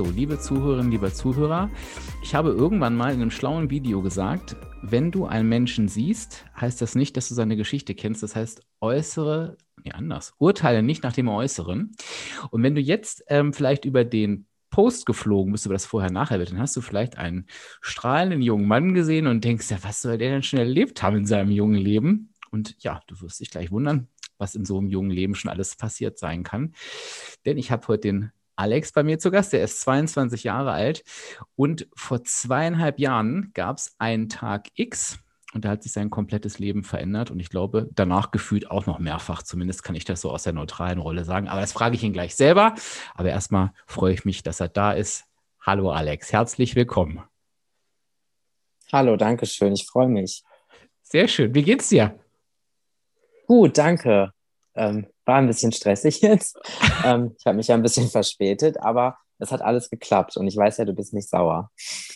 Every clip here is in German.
So, liebe Zuhörerinnen, lieber Zuhörer, ich habe irgendwann mal in einem schlauen Video gesagt, wenn du einen Menschen siehst, heißt das nicht, dass du seine Geschichte kennst. Das heißt, äußere, nee, anders, urteile nicht nach dem Äußeren. Und wenn du jetzt ähm, vielleicht über den Post geflogen bist, über das vorher-nachher wird, dann hast du vielleicht einen strahlenden jungen Mann gesehen und denkst, ja, was soll der denn schon erlebt haben in seinem jungen Leben? Und ja, du wirst dich gleich wundern, was in so einem jungen Leben schon alles passiert sein kann. Denn ich habe heute den Alex bei mir zu Gast, der ist 22 Jahre alt und vor zweieinhalb Jahren gab es einen Tag X und da hat sich sein komplettes Leben verändert und ich glaube, danach gefühlt auch noch mehrfach. Zumindest kann ich das so aus der neutralen Rolle sagen. Aber das frage ich ihn gleich selber. Aber erstmal freue ich mich, dass er da ist. Hallo Alex, herzlich willkommen. Hallo, danke schön. Ich freue mich. Sehr schön. Wie geht's dir? Gut, danke. Ähm, war ein bisschen stressig jetzt. ähm, ich habe mich ja ein bisschen verspätet, aber es hat alles geklappt und ich weiß ja, du bist nicht sauer.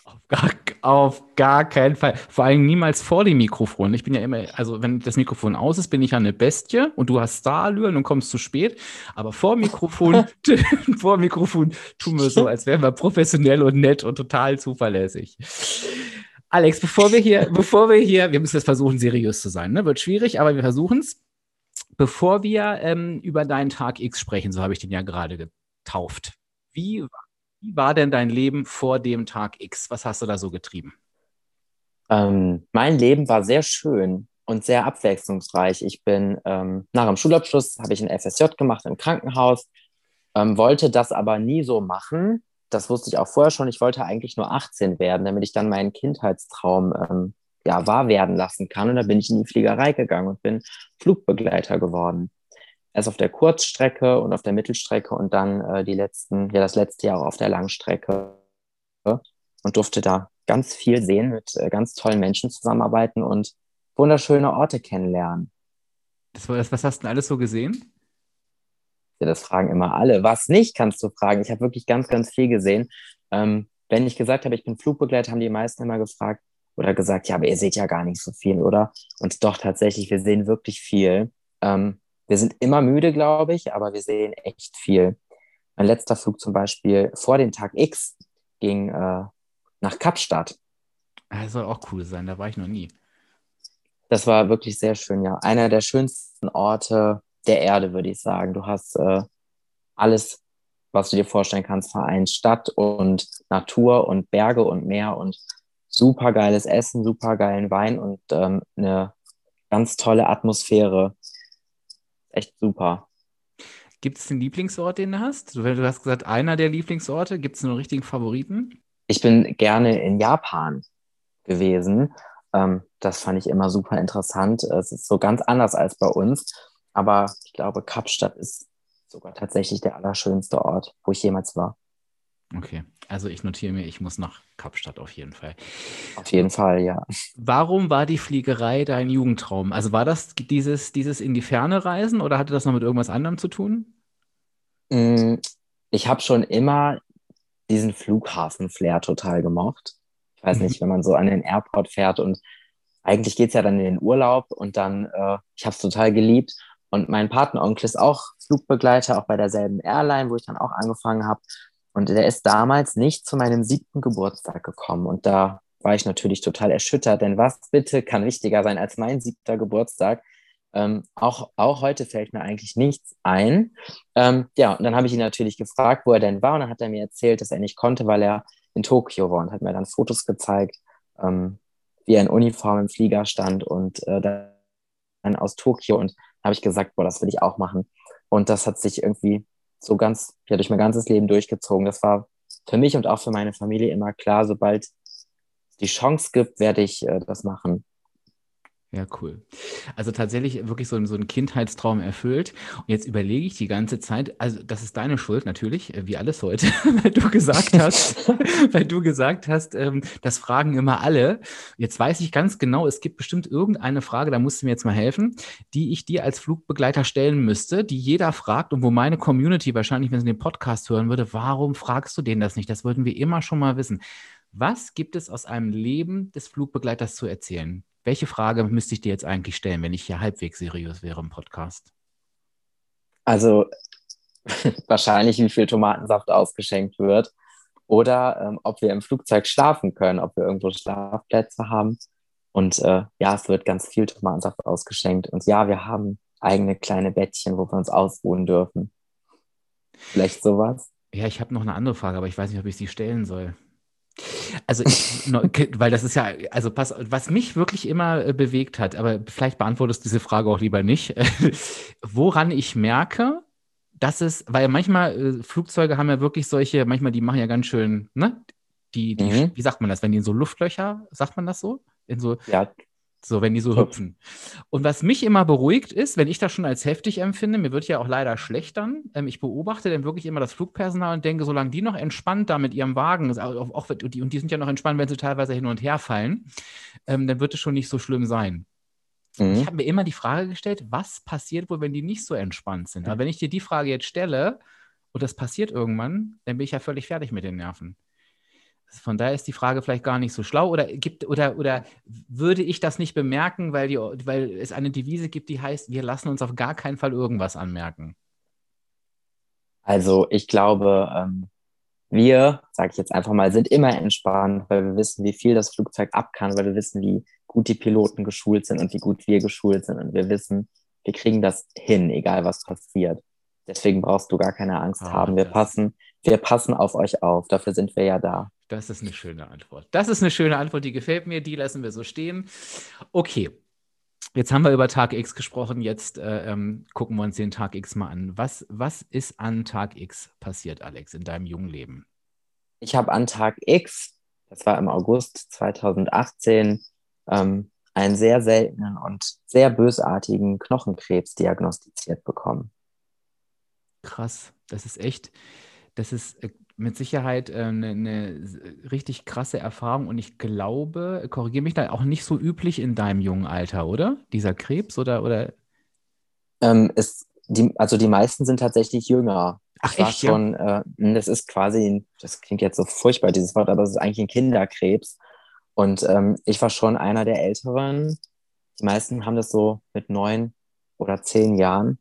Auf gar, auf gar keinen Fall. Vor allem niemals vor dem Mikrofon. Ich bin ja immer, also wenn das Mikrofon aus ist, bin ich ja eine Bestie und du hast Starallüren und kommst zu spät. Aber vor Mikrofon, vor Mikrofon tun wir so, als wären wir professionell und nett und total zuverlässig. Alex, bevor wir hier, bevor wir hier, wir müssen jetzt versuchen, seriös zu sein, ne? Wird schwierig, aber wir versuchen es. Bevor wir ähm, über deinen Tag X sprechen, so habe ich den ja gerade getauft. Wie, wie, war denn dein Leben vor dem Tag X? Was hast du da so getrieben? Ähm, mein Leben war sehr schön und sehr abwechslungsreich. Ich bin ähm, nach dem Schulabschluss habe ich ein FSJ gemacht im Krankenhaus, ähm, wollte das aber nie so machen. Das wusste ich auch vorher schon. Ich wollte eigentlich nur 18 werden, damit ich dann meinen Kindheitstraum ähm, ja, wahr werden lassen kann. Und da bin ich in die Fliegerei gegangen und bin Flugbegleiter geworden. Erst auf der Kurzstrecke und auf der Mittelstrecke und dann äh, die letzten, ja, das letzte Jahr auch auf der Langstrecke und durfte da ganz viel sehen, mit äh, ganz tollen Menschen zusammenarbeiten und wunderschöne Orte kennenlernen. Das war das, was hast du denn alles so gesehen? Ja, das fragen immer alle. Was nicht, kannst du fragen. Ich habe wirklich ganz, ganz viel gesehen. Ähm, wenn ich gesagt habe, ich bin Flugbegleiter, haben die meisten immer gefragt, oder gesagt, ja, aber ihr seht ja gar nicht so viel, oder? Und doch tatsächlich, wir sehen wirklich viel. Ähm, wir sind immer müde, glaube ich, aber wir sehen echt viel. Mein letzter Flug zum Beispiel vor dem Tag X ging äh, nach Kapstadt. Das soll auch cool sein, da war ich noch nie. Das war wirklich sehr schön, ja. Einer der schönsten Orte der Erde, würde ich sagen. Du hast äh, alles, was du dir vorstellen kannst, vereint Stadt und Natur und Berge und Meer und super geiles Essen, super geilen Wein und ähm, eine ganz tolle Atmosphäre. Echt super. Gibt es den Lieblingsort, den du hast? Du, hast gesagt, einer der Lieblingsorte. Gibt es einen richtigen Favoriten? Ich bin gerne in Japan gewesen. Ähm, das fand ich immer super interessant. Es ist so ganz anders als bei uns. Aber ich glaube, Kapstadt ist sogar tatsächlich der allerschönste Ort, wo ich jemals war. Okay, also ich notiere mir, ich muss nach Kapstadt auf jeden Fall. Auf jeden Fall, ja. Warum war die Fliegerei dein Jugendtraum? Also war das dieses, dieses in die Ferne reisen oder hatte das noch mit irgendwas anderem zu tun? Mm, ich habe schon immer diesen Flughafen-Flair total gemocht. Ich weiß nicht, wenn man so an den Airport fährt und eigentlich geht es ja dann in den Urlaub und dann, äh, ich habe es total geliebt. Und mein Patenonkel ist auch Flugbegleiter, auch bei derselben Airline, wo ich dann auch angefangen habe. Und der ist damals nicht zu meinem siebten Geburtstag gekommen. Und da war ich natürlich total erschüttert, denn was bitte kann wichtiger sein als mein siebter Geburtstag? Ähm, auch, auch heute fällt mir eigentlich nichts ein. Ähm, ja, und dann habe ich ihn natürlich gefragt, wo er denn war. Und dann hat er mir erzählt, dass er nicht konnte, weil er in Tokio war und hat mir dann Fotos gezeigt, ähm, wie er in Uniform im Flieger stand und äh, dann aus Tokio. Und habe ich gesagt, boah, das will ich auch machen. Und das hat sich irgendwie so ganz, ja, durch mein ganzes Leben durchgezogen. Das war für mich und auch für meine Familie immer klar, sobald die Chance gibt, werde ich äh, das machen. Ja, cool. Also tatsächlich wirklich so, ein, so ein Kindheitstraum erfüllt. Und jetzt überlege ich die ganze Zeit, also das ist deine Schuld natürlich, äh, wie alles heute, weil du gesagt hast, weil du gesagt hast, ähm, das fragen immer alle. Jetzt weiß ich ganz genau, es gibt bestimmt irgendeine Frage, da musst du mir jetzt mal helfen, die ich dir als Flugbegleiter stellen müsste, die jeder fragt und wo meine Community wahrscheinlich, wenn sie den Podcast hören würde, warum fragst du denen das nicht? Das würden wir immer schon mal wissen. Was gibt es aus einem Leben des Flugbegleiters zu erzählen? Welche Frage müsste ich dir jetzt eigentlich stellen, wenn ich hier halbwegs seriös wäre im Podcast? Also wahrscheinlich, wie viel Tomatensaft ausgeschenkt wird oder ähm, ob wir im Flugzeug schlafen können, ob wir irgendwo Schlafplätze haben. Und äh, ja, es wird ganz viel Tomatensaft ausgeschenkt. Und ja, wir haben eigene kleine Bettchen, wo wir uns ausruhen dürfen. Vielleicht sowas? Ja, ich habe noch eine andere Frage, aber ich weiß nicht, ob ich sie stellen soll. Also, ich, weil das ist ja, also pass, was mich wirklich immer äh, bewegt hat, aber vielleicht beantwortest du diese Frage auch lieber nicht, woran ich merke, dass es, weil manchmal äh, Flugzeuge haben ja wirklich solche, manchmal die machen ja ganz schön, ne? Die, die, mhm. wie sagt man das, wenn die in so Luftlöcher, sagt man das so? In so, ja, so, wenn die so hüpfen. Und was mich immer beruhigt ist, wenn ich das schon als heftig empfinde, mir wird ja auch leider schlecht dann, ähm, ich beobachte dann wirklich immer das Flugpersonal und denke, solange die noch entspannt da mit ihrem Wagen, auch, auch, die, und die sind ja noch entspannt, wenn sie teilweise hin und her fallen, ähm, dann wird es schon nicht so schlimm sein. Mhm. Ich habe mir immer die Frage gestellt, was passiert wohl, wenn die nicht so entspannt sind? Aber wenn ich dir die Frage jetzt stelle und das passiert irgendwann, dann bin ich ja völlig fertig mit den Nerven. Von daher ist die Frage vielleicht gar nicht so schlau oder gibt oder oder würde ich das nicht bemerken, weil, die, weil es eine Devise gibt, die heißt, wir lassen uns auf gar keinen Fall irgendwas anmerken. Also ich glaube, ähm, wir, sage ich jetzt einfach mal, sind immer entspannt, weil wir wissen, wie viel das Flugzeug ab kann, weil wir wissen, wie gut die Piloten geschult sind und wie gut wir geschult sind und wir wissen, wir kriegen das hin, egal was passiert. Deswegen brauchst du gar keine Angst oh, haben. Wir passen, wir passen auf euch auf. Dafür sind wir ja da. Das ist eine schöne Antwort. Das ist eine schöne Antwort, die gefällt mir. Die lassen wir so stehen. Okay. Jetzt haben wir über Tag X gesprochen. Jetzt äh, ähm, gucken wir uns den Tag X mal an. Was, was ist an Tag X passiert, Alex, in deinem jungen Leben? Ich habe an Tag X, das war im August 2018, ähm, einen sehr seltenen und sehr bösartigen Knochenkrebs diagnostiziert bekommen. Krass, das ist echt, das ist äh, mit Sicherheit eine, äh, eine richtig krasse Erfahrung und ich glaube, korrigiere mich da, auch nicht so üblich in deinem jungen Alter, oder? Dieser Krebs oder? oder? Ähm, ist die, also die meisten sind tatsächlich jünger. Ach, ich war echt, schon, ja? äh, das ist quasi, das klingt jetzt so furchtbar, dieses Wort, aber es ist eigentlich ein Kinderkrebs. Und ähm, ich war schon einer der Älteren. Die meisten haben das so mit neun oder zehn Jahren.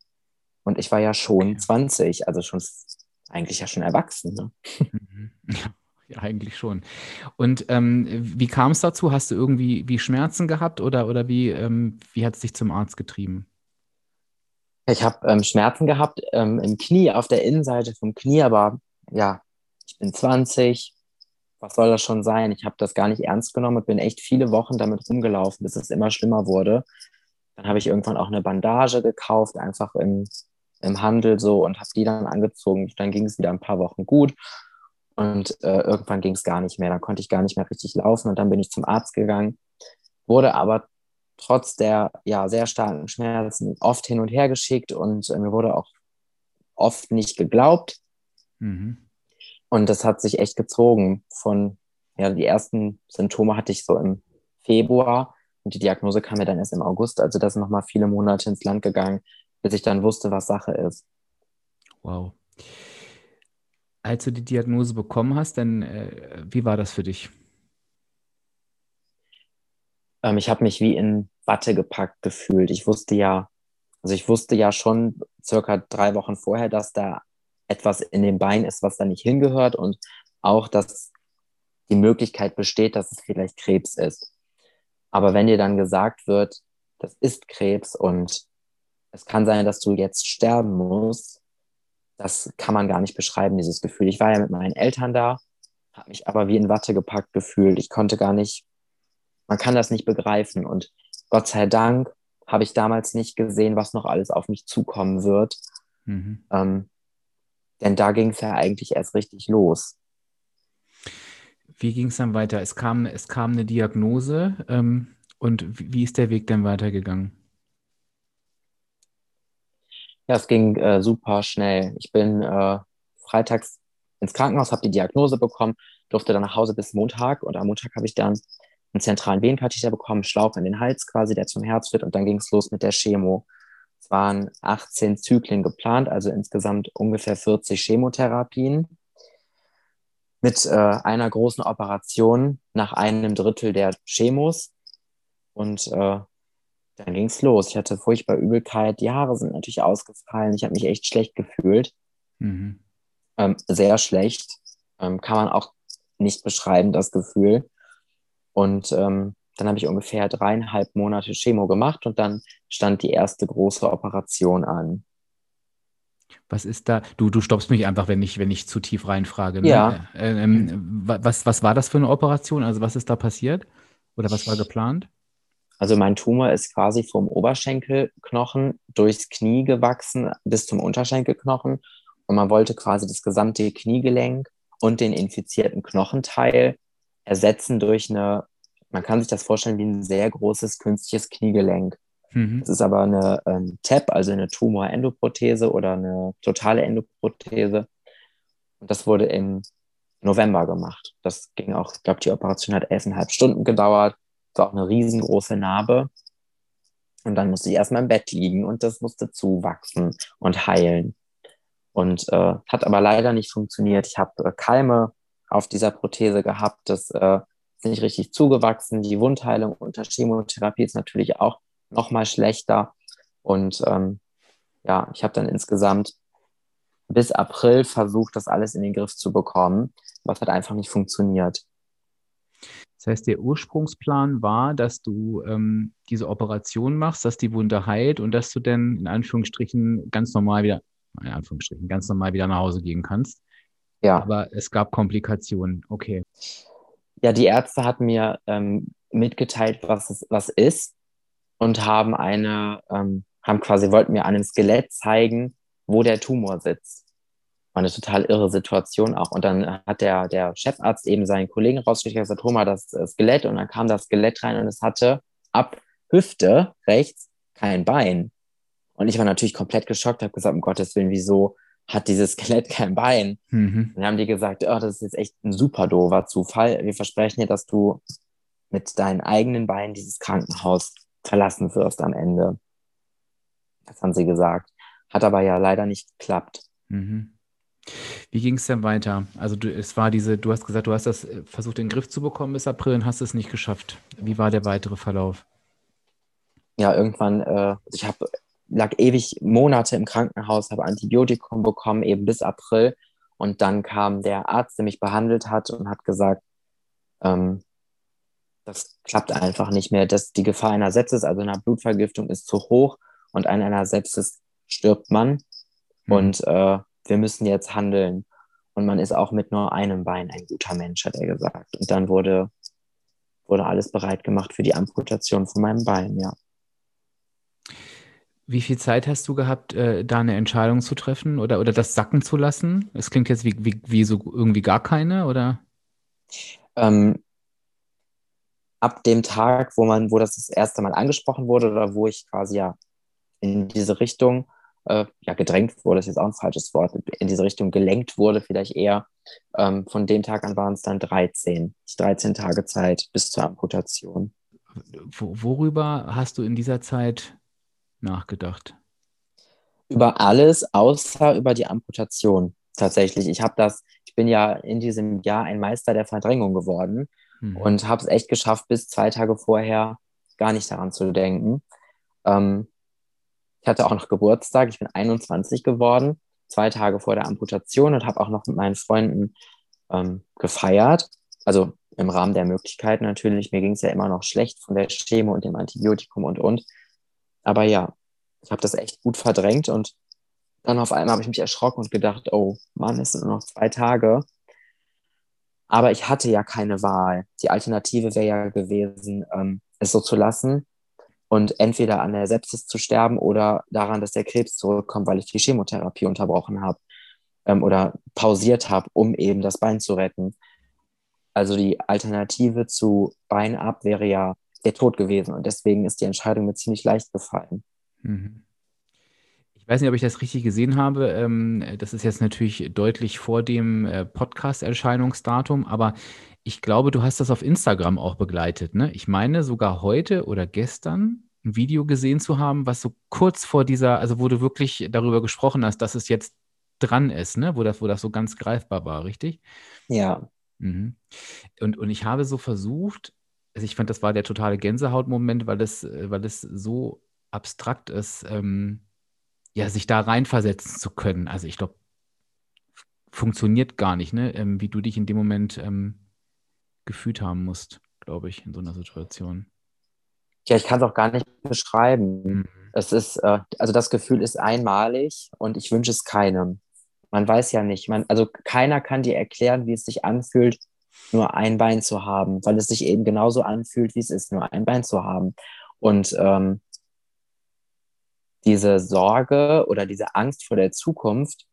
Und ich war ja schon okay. 20, also schon eigentlich ja schon erwachsen. Ne? Mhm. Ja, eigentlich schon. Und ähm, wie kam es dazu? Hast du irgendwie wie Schmerzen gehabt oder, oder wie, ähm, wie hat es dich zum Arzt getrieben? Ich habe ähm, Schmerzen gehabt ähm, im Knie, auf der Innenseite vom Knie, aber ja, ich bin 20. Was soll das schon sein? Ich habe das gar nicht ernst genommen und bin echt viele Wochen damit rumgelaufen, bis es immer schlimmer wurde. Dann habe ich irgendwann auch eine Bandage gekauft, einfach im im Handel so und habe die dann angezogen. Dann ging es wieder ein paar Wochen gut und äh, irgendwann ging es gar nicht mehr. Dann konnte ich gar nicht mehr richtig laufen und dann bin ich zum Arzt gegangen, wurde aber trotz der ja sehr starken Schmerzen oft hin und her geschickt und äh, mir wurde auch oft nicht geglaubt. Mhm. Und das hat sich echt gezogen. Von, ja, die ersten Symptome hatte ich so im Februar und die Diagnose kam mir dann erst im August. Also das sind nochmal viele Monate ins Land gegangen, bis ich dann wusste, was Sache ist. Wow. Als du die Diagnose bekommen hast, dann äh, wie war das für dich? Ähm, ich habe mich wie in Watte gepackt gefühlt. Ich wusste ja, also ich wusste ja schon circa drei Wochen vorher, dass da etwas in dem Bein ist, was da nicht hingehört und auch, dass die Möglichkeit besteht, dass es vielleicht Krebs ist. Aber wenn dir dann gesagt wird, das ist Krebs und es kann sein, dass du jetzt sterben musst. Das kann man gar nicht beschreiben, dieses Gefühl. Ich war ja mit meinen Eltern da, habe mich aber wie in Watte gepackt gefühlt. Ich konnte gar nicht, man kann das nicht begreifen. Und Gott sei Dank habe ich damals nicht gesehen, was noch alles auf mich zukommen wird. Mhm. Ähm, denn da ging es ja eigentlich erst richtig los. Wie ging es dann weiter? Es kam, es kam eine Diagnose. Ähm, Und wie ist der Weg dann weitergegangen? Ja, es ging äh, super schnell. Ich bin äh, freitags ins Krankenhaus, habe die Diagnose bekommen, durfte dann nach Hause bis Montag und am Montag habe ich dann einen zentralen Venenkatheter bekommen, Schlauch in den Hals quasi, der zum Herz führt und dann ging es los mit der Chemo. Es waren 18 Zyklen geplant, also insgesamt ungefähr 40 Chemotherapien mit äh, einer großen Operation nach einem Drittel der Chemos und äh, dann ging es los. Ich hatte furchtbar Übelkeit, die Haare sind natürlich ausgefallen, ich habe mich echt schlecht gefühlt. Mhm. Ähm, sehr schlecht. Ähm, kann man auch nicht beschreiben, das Gefühl. Und ähm, dann habe ich ungefähr dreieinhalb Monate Chemo gemacht und dann stand die erste große Operation an. Was ist da? Du, du stoppst mich einfach, wenn ich, wenn ich zu tief reinfrage. Ne? Ja. Äh, ähm, was, was war das für eine Operation? Also was ist da passiert? Oder was war geplant? Also mein Tumor ist quasi vom Oberschenkelknochen durchs Knie gewachsen bis zum Unterschenkelknochen. Und man wollte quasi das gesamte Kniegelenk und den infizierten Knochenteil ersetzen durch eine, man kann sich das vorstellen wie ein sehr großes künstliches Kniegelenk. Mhm. Das ist aber eine ähm, TEP, also eine Tumorendoprothese oder eine totale Endoprothese. Und das wurde im November gemacht. Das ging auch, ich glaube, die Operation hat elfeinhalb Stunden gedauert. War auch eine riesengroße Narbe. Und dann musste ich erstmal im Bett liegen und das musste zuwachsen und heilen. Und äh, hat aber leider nicht funktioniert. Ich habe äh, Keime auf dieser Prothese gehabt. Das äh, ist nicht richtig zugewachsen. Die Wundheilung unter Chemotherapie ist natürlich auch noch mal schlechter. Und ähm, ja, ich habe dann insgesamt bis April versucht, das alles in den Griff zu bekommen, was hat einfach nicht funktioniert. Das heißt, der Ursprungsplan war, dass du ähm, diese Operation machst, dass die Wunde heilt und dass du dann in Anführungsstrichen ganz normal wieder, in Anführungsstrichen, ganz normal wieder nach Hause gehen kannst. Ja. Aber es gab Komplikationen. Okay. Ja, die Ärzte hatten mir ähm, mitgeteilt, was es was ist und haben eine, ähm, haben quasi, wollten mir an einem Skelett zeigen, wo der Tumor sitzt. War eine total irre Situation auch. Und dann hat der, der Chefarzt eben seinen Kollegen rausgeschickt und gesagt, hol mal das äh, Skelett. Und dann kam das Skelett rein und es hatte ab Hüfte rechts kein Bein. Und ich war natürlich komplett geschockt, habe gesagt, um Gottes Willen, wieso hat dieses Skelett kein Bein? Mhm. Und dann haben die gesagt, oh, das ist jetzt echt ein super doofer Zufall. Wir versprechen dir, dass du mit deinen eigenen Beinen dieses Krankenhaus verlassen wirst am Ende. Das haben sie gesagt. Hat aber ja leider nicht geklappt. Mhm. Wie ging es denn weiter? Also du, es war diese, du hast gesagt, du hast das äh, versucht in den Griff zu bekommen bis April und hast es nicht geschafft. Wie war der weitere Verlauf? Ja, irgendwann, äh, ich habe lag ewig Monate im Krankenhaus, habe Antibiotikum bekommen, eben bis April. Und dann kam der Arzt, der mich behandelt hat und hat gesagt, ähm, das klappt einfach nicht mehr. dass die Gefahr einer Sepsis, also einer Blutvergiftung, ist zu hoch und an einer Sepsis stirbt man. Mhm. Und äh, wir müssen jetzt handeln. Und man ist auch mit nur einem Bein ein guter Mensch, hat er gesagt. Und dann wurde, wurde alles bereit gemacht für die Amputation von meinem Bein, ja. Wie viel Zeit hast du gehabt, äh, da eine Entscheidung zu treffen oder, oder das sacken zu lassen? Es klingt jetzt wie, wie, wie so irgendwie gar keine, oder? Ähm, ab dem Tag, wo man, wo das das erste Mal angesprochen wurde oder wo ich quasi ja in diese Richtung äh, ja gedrängt wurde, ist jetzt auch ein falsches Wort, in diese Richtung gelenkt wurde, vielleicht eher. Ähm, von dem Tag an waren es dann 13, 13 Tage Zeit bis zur Amputation. Worüber hast du in dieser Zeit nachgedacht? Über alles, außer über die Amputation. Tatsächlich. Ich habe das, ich bin ja in diesem Jahr ein Meister der Verdrängung geworden mhm. und habe es echt geschafft, bis zwei Tage vorher gar nicht daran zu denken. Ähm, ich hatte auch noch Geburtstag, ich bin 21 geworden, zwei Tage vor der Amputation und habe auch noch mit meinen Freunden ähm, gefeiert. Also im Rahmen der Möglichkeiten natürlich. Mir ging es ja immer noch schlecht von der Chemo und dem Antibiotikum und und. Aber ja, ich habe das echt gut verdrängt und dann auf einmal habe ich mich erschrocken und gedacht, oh Mann, es sind nur noch zwei Tage. Aber ich hatte ja keine Wahl. Die Alternative wäre ja gewesen, ähm, es so zu lassen und entweder an der Sepsis zu sterben oder daran, dass der Krebs zurückkommt, weil ich die Chemotherapie unterbrochen habe ähm, oder pausiert habe, um eben das Bein zu retten. Also die Alternative zu Bein ab wäre ja der Tod gewesen. Und deswegen ist die Entscheidung mir ziemlich leicht gefallen. Mhm. Ich weiß nicht, ob ich das richtig gesehen habe. Ähm, das ist jetzt natürlich deutlich vor dem äh, Podcast-Erscheinungsdatum, aber ich glaube, du hast das auf Instagram auch begleitet. Ne? Ich meine sogar heute oder gestern ein Video gesehen zu haben, was so kurz vor dieser, also wo du wirklich darüber gesprochen hast, dass es jetzt dran ist, ne? wo, das, wo das so ganz greifbar war, richtig? Ja. Mhm. Und, und ich habe so versucht, also ich fand, das war der totale Gänsehautmoment, weil es, weil es so abstrakt ist, ähm, ja, sich da reinversetzen zu können. Also ich glaube, funktioniert gar nicht, ne? Ähm, wie du dich in dem Moment ähm, gefühlt haben musst, glaube ich, in so einer Situation. Ja, ich kann es auch gar nicht beschreiben. Mhm. Es ist, äh, also das Gefühl ist einmalig und ich wünsche es keinem. Man weiß ja nicht, man, also keiner kann dir erklären, wie es sich anfühlt, nur ein Bein zu haben, weil es sich eben genauso anfühlt, wie es ist, nur ein Bein zu haben. Und ähm, diese Sorge oder diese Angst vor der Zukunft,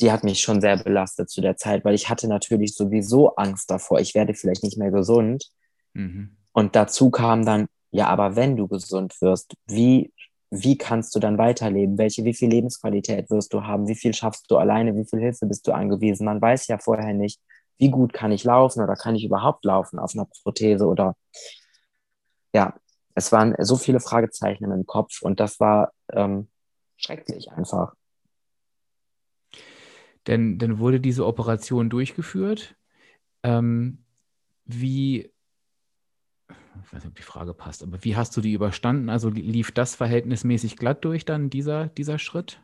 die hat mich schon sehr belastet zu der Zeit, weil ich hatte natürlich sowieso Angst davor, ich werde vielleicht nicht mehr gesund. Mhm. Und dazu kam dann, ja, aber wenn du gesund wirst, wie, wie kannst du dann weiterleben? Welche, wie viel Lebensqualität wirst du haben? Wie viel schaffst du alleine? Wie viel Hilfe bist du angewiesen? Man weiß ja vorher nicht, wie gut kann ich laufen oder kann ich überhaupt laufen auf einer Prothese oder ja, es waren so viele Fragezeichen im Kopf und das war ähm, schrecklich einfach. Denn dann wurde diese Operation durchgeführt. Ähm, wie, ich weiß nicht, ob die Frage passt, aber wie hast du die überstanden? Also lief das verhältnismäßig glatt durch dann, dieser, dieser Schritt?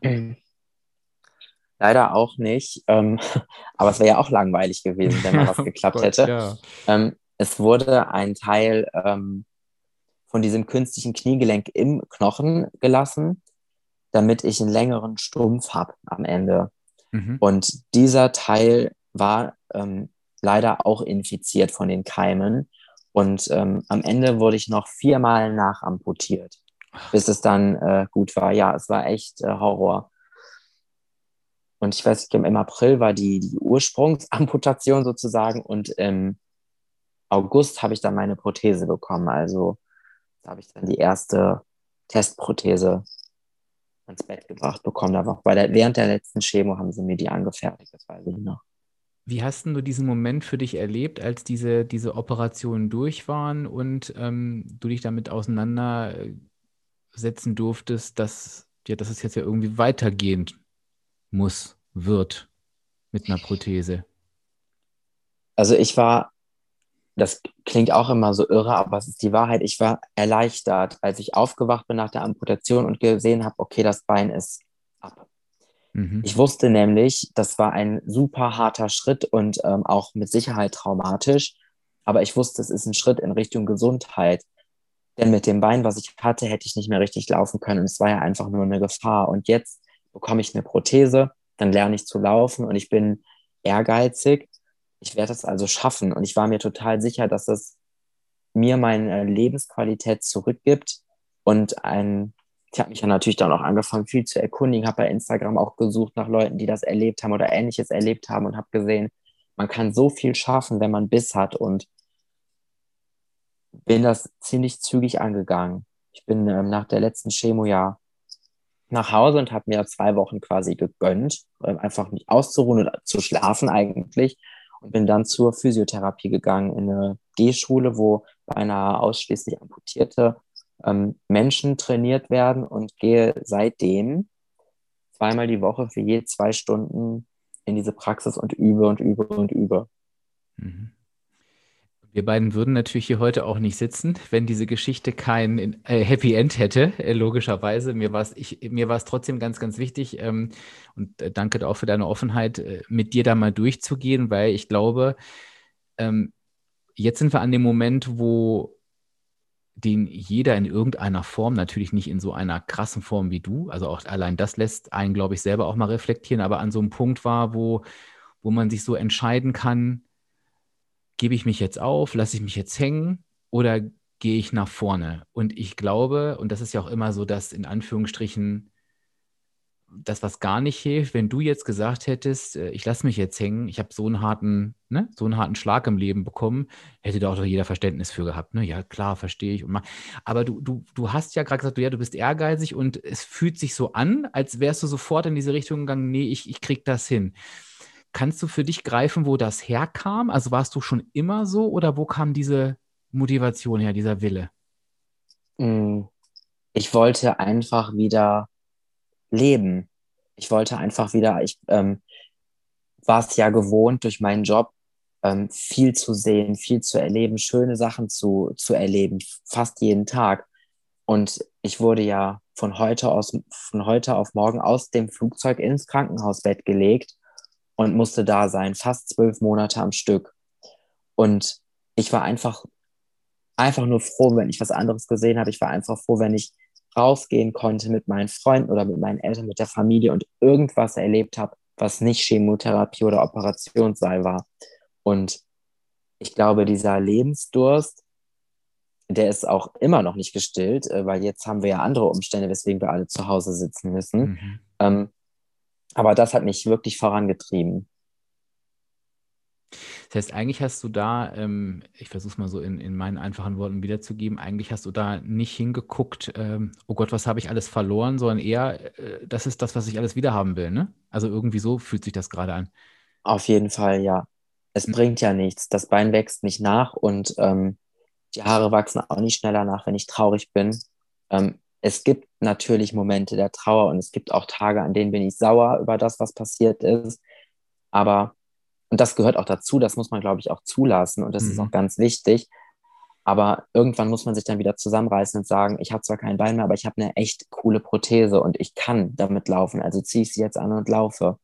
Leider auch nicht. Ähm, aber es wäre ja auch langweilig gewesen, wenn mal was geklappt Gott, hätte. Ja. Ähm, es wurde ein Teil ähm, von diesem künstlichen Kniegelenk im Knochen gelassen, damit ich einen längeren Stumpf habe am Ende. Mhm. Und dieser Teil war ähm, leider auch infiziert von den Keimen. Und ähm, am Ende wurde ich noch viermal nachamputiert, bis es dann äh, gut war. Ja, es war echt äh, Horror. Und ich weiß, im April war die, die Ursprungsamputation sozusagen und im August habe ich dann meine Prothese bekommen. Also da habe ich dann die erste Testprothese ans Bett gebracht bekommen. War bei der, während der letzten Chemo haben sie mir die angefertigt, das weiß ich noch. Wie hast du diesen Moment für dich erlebt, als diese, diese Operationen durch waren und ähm, du dich damit auseinandersetzen durftest, dass, ja, dass es jetzt ja irgendwie weitergehen muss, wird mit einer Prothese? Also ich war das klingt auch immer so irre, aber es ist die Wahrheit. Ich war erleichtert, als ich aufgewacht bin nach der Amputation und gesehen habe, okay, das Bein ist ab. Mhm. Ich wusste nämlich, das war ein super harter Schritt und ähm, auch mit Sicherheit traumatisch, aber ich wusste, es ist ein Schritt in Richtung Gesundheit. Denn mit dem Bein, was ich hatte, hätte ich nicht mehr richtig laufen können. Und es war ja einfach nur eine Gefahr. Und jetzt bekomme ich eine Prothese, dann lerne ich zu laufen und ich bin ehrgeizig ich werde das also schaffen. Und ich war mir total sicher, dass es mir meine Lebensqualität zurückgibt und ein, ich habe mich ja natürlich dann auch angefangen, viel zu erkundigen, habe bei Instagram auch gesucht nach Leuten, die das erlebt haben oder ähnliches erlebt haben und habe gesehen, man kann so viel schaffen, wenn man Biss hat und bin das ziemlich zügig angegangen. Ich bin ähm, nach der letzten Chemo ja nach Hause und habe mir zwei Wochen quasi gegönnt, äh, einfach mich auszuruhen oder zu schlafen eigentlich und bin dann zur Physiotherapie gegangen in eine G-Schule, wo beinahe ausschließlich amputierte ähm, Menschen trainiert werden und gehe seitdem zweimal die Woche für je zwei Stunden in diese Praxis und übe und übe und übe. Mhm. Wir beiden würden natürlich hier heute auch nicht sitzen, wenn diese Geschichte kein äh, Happy End hätte, äh, logischerweise. Mir war es trotzdem ganz, ganz wichtig ähm, und äh, danke auch für deine Offenheit, äh, mit dir da mal durchzugehen, weil ich glaube, ähm, jetzt sind wir an dem Moment, wo den jeder in irgendeiner Form, natürlich nicht in so einer krassen Form wie du, also auch allein das lässt einen, glaube ich, selber auch mal reflektieren, aber an so einem Punkt war, wo, wo man sich so entscheiden kann, gebe ich mich jetzt auf, lasse ich mich jetzt hängen oder gehe ich nach vorne? Und ich glaube, und das ist ja auch immer so das in Anführungsstrichen das, was gar nicht hilft, wenn du jetzt gesagt hättest, äh, ich lasse mich jetzt hängen, ich habe so einen harten, ne, so einen harten Schlag im Leben bekommen, hätte da auch doch jeder Verständnis für gehabt. Ne? Ja, klar, verstehe ich. aber du, du, du hast ja gerade gesagt, du, ja, du bist ehrgeizig und es fühlt sich so an, als wärst du sofort in diese Richtung gegangen, nee, ich, ich krieg das hin. Kannst du für dich greifen, wo das herkam? Also warst du schon immer so oder wo kam diese Motivation her, dieser Wille? Mm, ich wollte einfach wieder leben. Ich wollte einfach wieder, ich ähm, war es ja gewohnt, durch meinen Job ähm, viel zu sehen, viel zu erleben, schöne Sachen zu, zu erleben, fast jeden Tag. Und ich wurde ja von heute aus, von heute auf morgen aus dem Flugzeug ins Krankenhausbett gelegt und musste da sein, fast zwölf Monate am Stück. Und ich war einfach, einfach nur froh, wenn ich was anderes gesehen habe. Ich war einfach froh, wenn ich rausgehen konnte mit meinen Freunden oder mit meinen Eltern, mit der Familie und irgendwas erlebt habe, was nicht Chemotherapie oder Operationssaal war. Und ich glaube, dieser Lebensdurst, der ist auch immer noch nicht gestillt, äh, weil jetzt haben wir ja andere Umstände, weswegen wir alle zu Hause sitzen müssen. Mhm. Ähm, aber das hat mich wirklich vorangetrieben. Das heißt, eigentlich hast du da, ähm, ich versuche es mal so in, in meinen einfachen Worten wiederzugeben, eigentlich hast du da nicht hingeguckt, ähm, oh Gott, was habe ich alles verloren, sondern eher, äh, das ist das, was ich alles wiederhaben will, ne? Also irgendwie so fühlt sich das gerade an. Auf jeden Fall, ja. Es mhm. bringt ja nichts. Das Bein wächst nicht nach und ähm, die Haare wachsen auch nicht schneller nach, wenn ich traurig bin. Es gibt natürlich Momente der Trauer und es gibt auch Tage, an denen bin ich sauer über das, was passiert ist. Aber und das gehört auch dazu, das muss man, glaube ich, auch zulassen und das mhm. ist auch ganz wichtig. Aber irgendwann muss man sich dann wieder zusammenreißen und sagen, ich habe zwar kein Bein mehr, aber ich habe eine echt coole Prothese und ich kann damit laufen. Also ziehe ich sie jetzt an und laufe.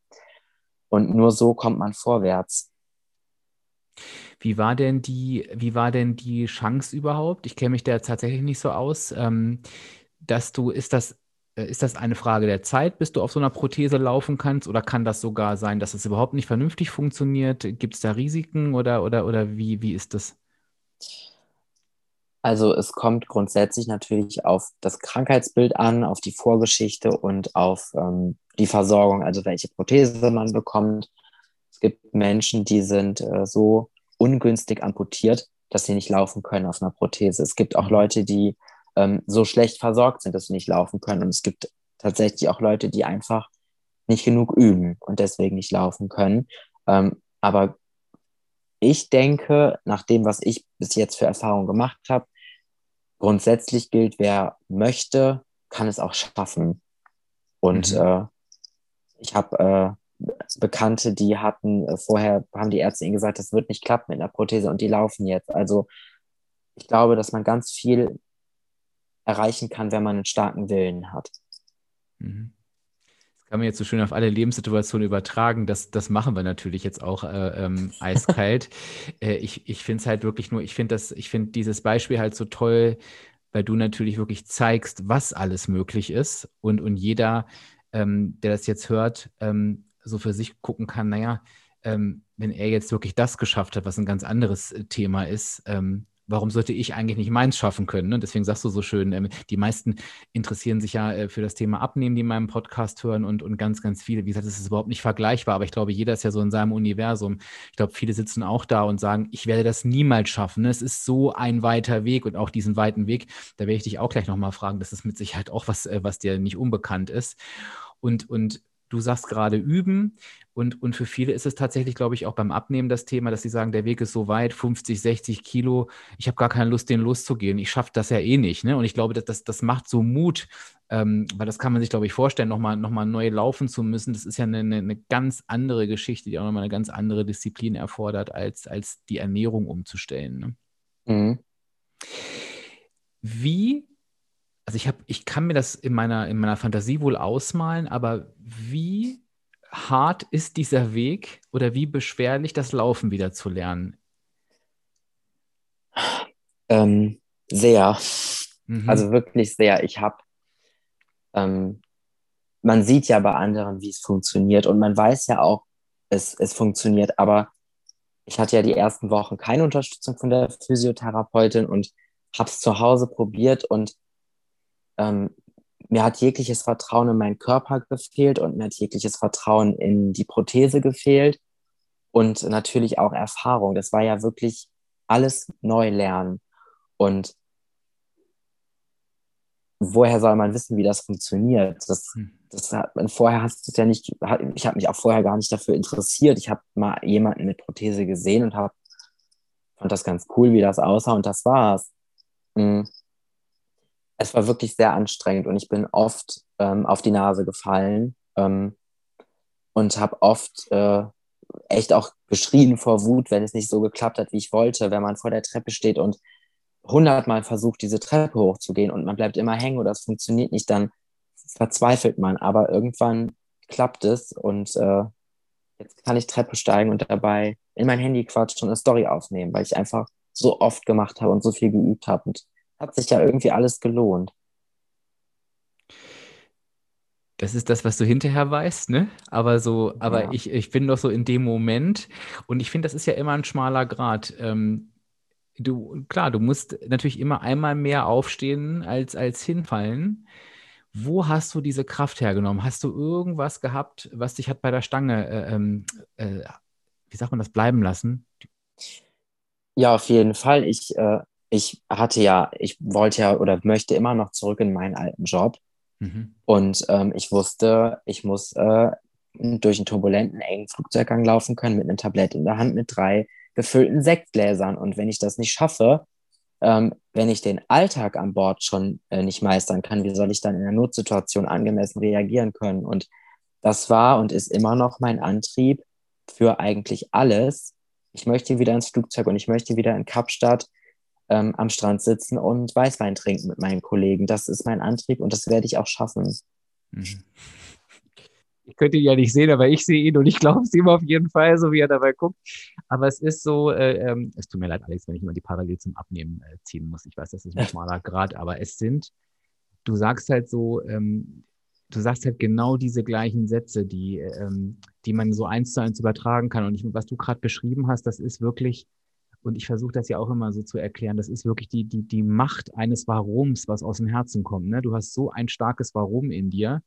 Und nur so kommt man vorwärts. Wie war denn die, wie war denn die Chance überhaupt? Ich kenne mich da tatsächlich nicht so aus, ähm, dass du, ist das äh, ist das eine Frage der Zeit, bis du auf so einer Prothese laufen kannst? Oder kann das sogar sein, dass es überhaupt nicht vernünftig funktioniert? Gibt es da Risiken oder, oder, oder wie, wie ist das? Also es kommt grundsätzlich natürlich auf das Krankheitsbild an, auf die Vorgeschichte und auf ähm, die Versorgung, also welche Prothese man bekommt. Es gibt Menschen, die sind äh, so ungünstig amputiert, dass sie nicht laufen können auf einer Prothese. Es gibt auch mhm. Leute, die ähm, so schlecht versorgt sind, dass sie nicht laufen können. Und es gibt tatsächlich auch Leute, die einfach nicht genug üben und deswegen nicht laufen können. Ähm, aber ich denke, nach dem, was ich bis jetzt für Erfahrungen gemacht habe, grundsätzlich gilt, wer möchte, kann es auch schaffen. Und mhm. äh, ich habe äh, Bekannte, die hatten äh, vorher, haben die Ärzte ihnen gesagt, das wird nicht klappen mit einer Prothese und die laufen jetzt. Also ich glaube, dass man ganz viel erreichen kann, wenn man einen starken Willen hat. Mhm. Das kann man jetzt so schön auf alle Lebenssituationen übertragen. Das, das machen wir natürlich jetzt auch äh, ähm, eiskalt. äh, ich ich finde es halt wirklich nur, ich finde das, ich finde dieses Beispiel halt so toll, weil du natürlich wirklich zeigst, was alles möglich ist und, und jeder, ähm, der das jetzt hört, ähm, so für sich gucken kann, naja, ähm, wenn er jetzt wirklich das geschafft hat, was ein ganz anderes äh, Thema ist, ähm, warum sollte ich eigentlich nicht meins schaffen können? Und deswegen sagst du so schön, ähm, die meisten interessieren sich ja äh, für das Thema Abnehmen, die in meinem Podcast hören und, und ganz, ganz viele. Wie gesagt, es ist überhaupt nicht vergleichbar, aber ich glaube, jeder ist ja so in seinem Universum. Ich glaube, viele sitzen auch da und sagen, ich werde das niemals schaffen. Es ist so ein weiter Weg und auch diesen weiten Weg, da werde ich dich auch gleich nochmal fragen. Das ist mit Sicherheit auch was, äh, was dir nicht unbekannt ist. Und, und du sagst gerade üben. Und, und für viele ist es tatsächlich, glaube ich, auch beim Abnehmen das Thema, dass sie sagen, der Weg ist so weit, 50, 60 Kilo, ich habe gar keine Lust, den loszugehen. Ich schaffe das ja eh nicht. Ne? Und ich glaube, das, das, das macht so Mut, ähm, weil das kann man sich, glaube ich, vorstellen, nochmal noch mal neu laufen zu müssen. Das ist ja eine, eine, eine ganz andere Geschichte, die auch nochmal eine ganz andere Disziplin erfordert, als, als die Ernährung umzustellen. Ne? Mhm. Wie also ich habe, ich kann mir das in meiner, in meiner Fantasie wohl ausmalen, aber wie hart ist dieser Weg oder wie beschwerlich das Laufen wieder zu lernen? Ähm, sehr. Mhm. Also wirklich sehr. Ich habe, ähm, man sieht ja bei anderen, wie es funktioniert und man weiß ja auch, es, es funktioniert, aber ich hatte ja die ersten Wochen keine Unterstützung von der Physiotherapeutin und habe es zu Hause probiert und ähm, mir hat jegliches Vertrauen in meinen Körper gefehlt und mir hat jegliches Vertrauen in die Prothese gefehlt und natürlich auch Erfahrung. Das war ja wirklich alles neu lernen. Und woher soll man wissen, wie das funktioniert? Das, hm. das hat man vorher hast du ja nicht, ich habe mich auch vorher gar nicht dafür interessiert. Ich habe mal jemanden mit Prothese gesehen und habe fand das ganz cool, wie das aussah und das war's. Hm. Es war wirklich sehr anstrengend und ich bin oft ähm, auf die Nase gefallen ähm, und habe oft äh, echt auch geschrien vor Wut, wenn es nicht so geklappt hat, wie ich wollte, wenn man vor der Treppe steht und hundertmal versucht, diese Treppe hochzugehen und man bleibt immer hängen oder es funktioniert nicht, dann verzweifelt man. Aber irgendwann klappt es und äh, jetzt kann ich Treppe steigen und dabei in mein Handy quatschen und eine Story aufnehmen, weil ich einfach so oft gemacht habe und so viel geübt habe. Und hat sich ja irgendwie alles gelohnt. Das ist das, was du hinterher weißt, ne? Aber so, aber ja. ich, ich bin doch so in dem Moment und ich finde, das ist ja immer ein schmaler Grad. Ähm, du, klar, du musst natürlich immer einmal mehr aufstehen als, als hinfallen. Wo hast du diese Kraft hergenommen? Hast du irgendwas gehabt, was dich hat bei der Stange, äh, ähm, äh, wie sagt man das, bleiben lassen? Ja, auf jeden Fall. Ich, äh, ich hatte ja, ich wollte ja oder möchte immer noch zurück in meinen alten Job. Mhm. Und ähm, ich wusste, ich muss äh, durch einen turbulenten, engen Flugzeuggang laufen können mit einem Tablett in der Hand mit drei gefüllten Sektgläsern. Und wenn ich das nicht schaffe, ähm, wenn ich den Alltag an Bord schon äh, nicht meistern kann, wie soll ich dann in einer Notsituation angemessen reagieren können? Und das war und ist immer noch mein Antrieb für eigentlich alles. Ich möchte wieder ins Flugzeug und ich möchte wieder in Kapstadt ähm, am Strand sitzen und Weißwein trinken mit meinen Kollegen. Das ist mein Antrieb und das werde ich auch schaffen. Mhm. Ich könnte ihn ja nicht sehen, aber ich sehe ihn und ich glaube es ihm auf jeden Fall, so wie er dabei guckt. Aber es ist so, äh, ähm, es tut mir leid, Alex, wenn ich immer die Parallel zum Abnehmen äh, ziehen muss. Ich weiß, das ist ein schmaler Grad, aber es sind, du sagst halt so, ähm, du sagst halt genau diese gleichen Sätze, die, ähm, die man so eins zu eins übertragen kann. Und ich, was du gerade beschrieben hast, das ist wirklich, und ich versuche das ja auch immer so zu erklären, das ist wirklich die, die, die Macht eines Warums, was aus dem Herzen kommt. Ne? Du hast so ein starkes Warum in dir,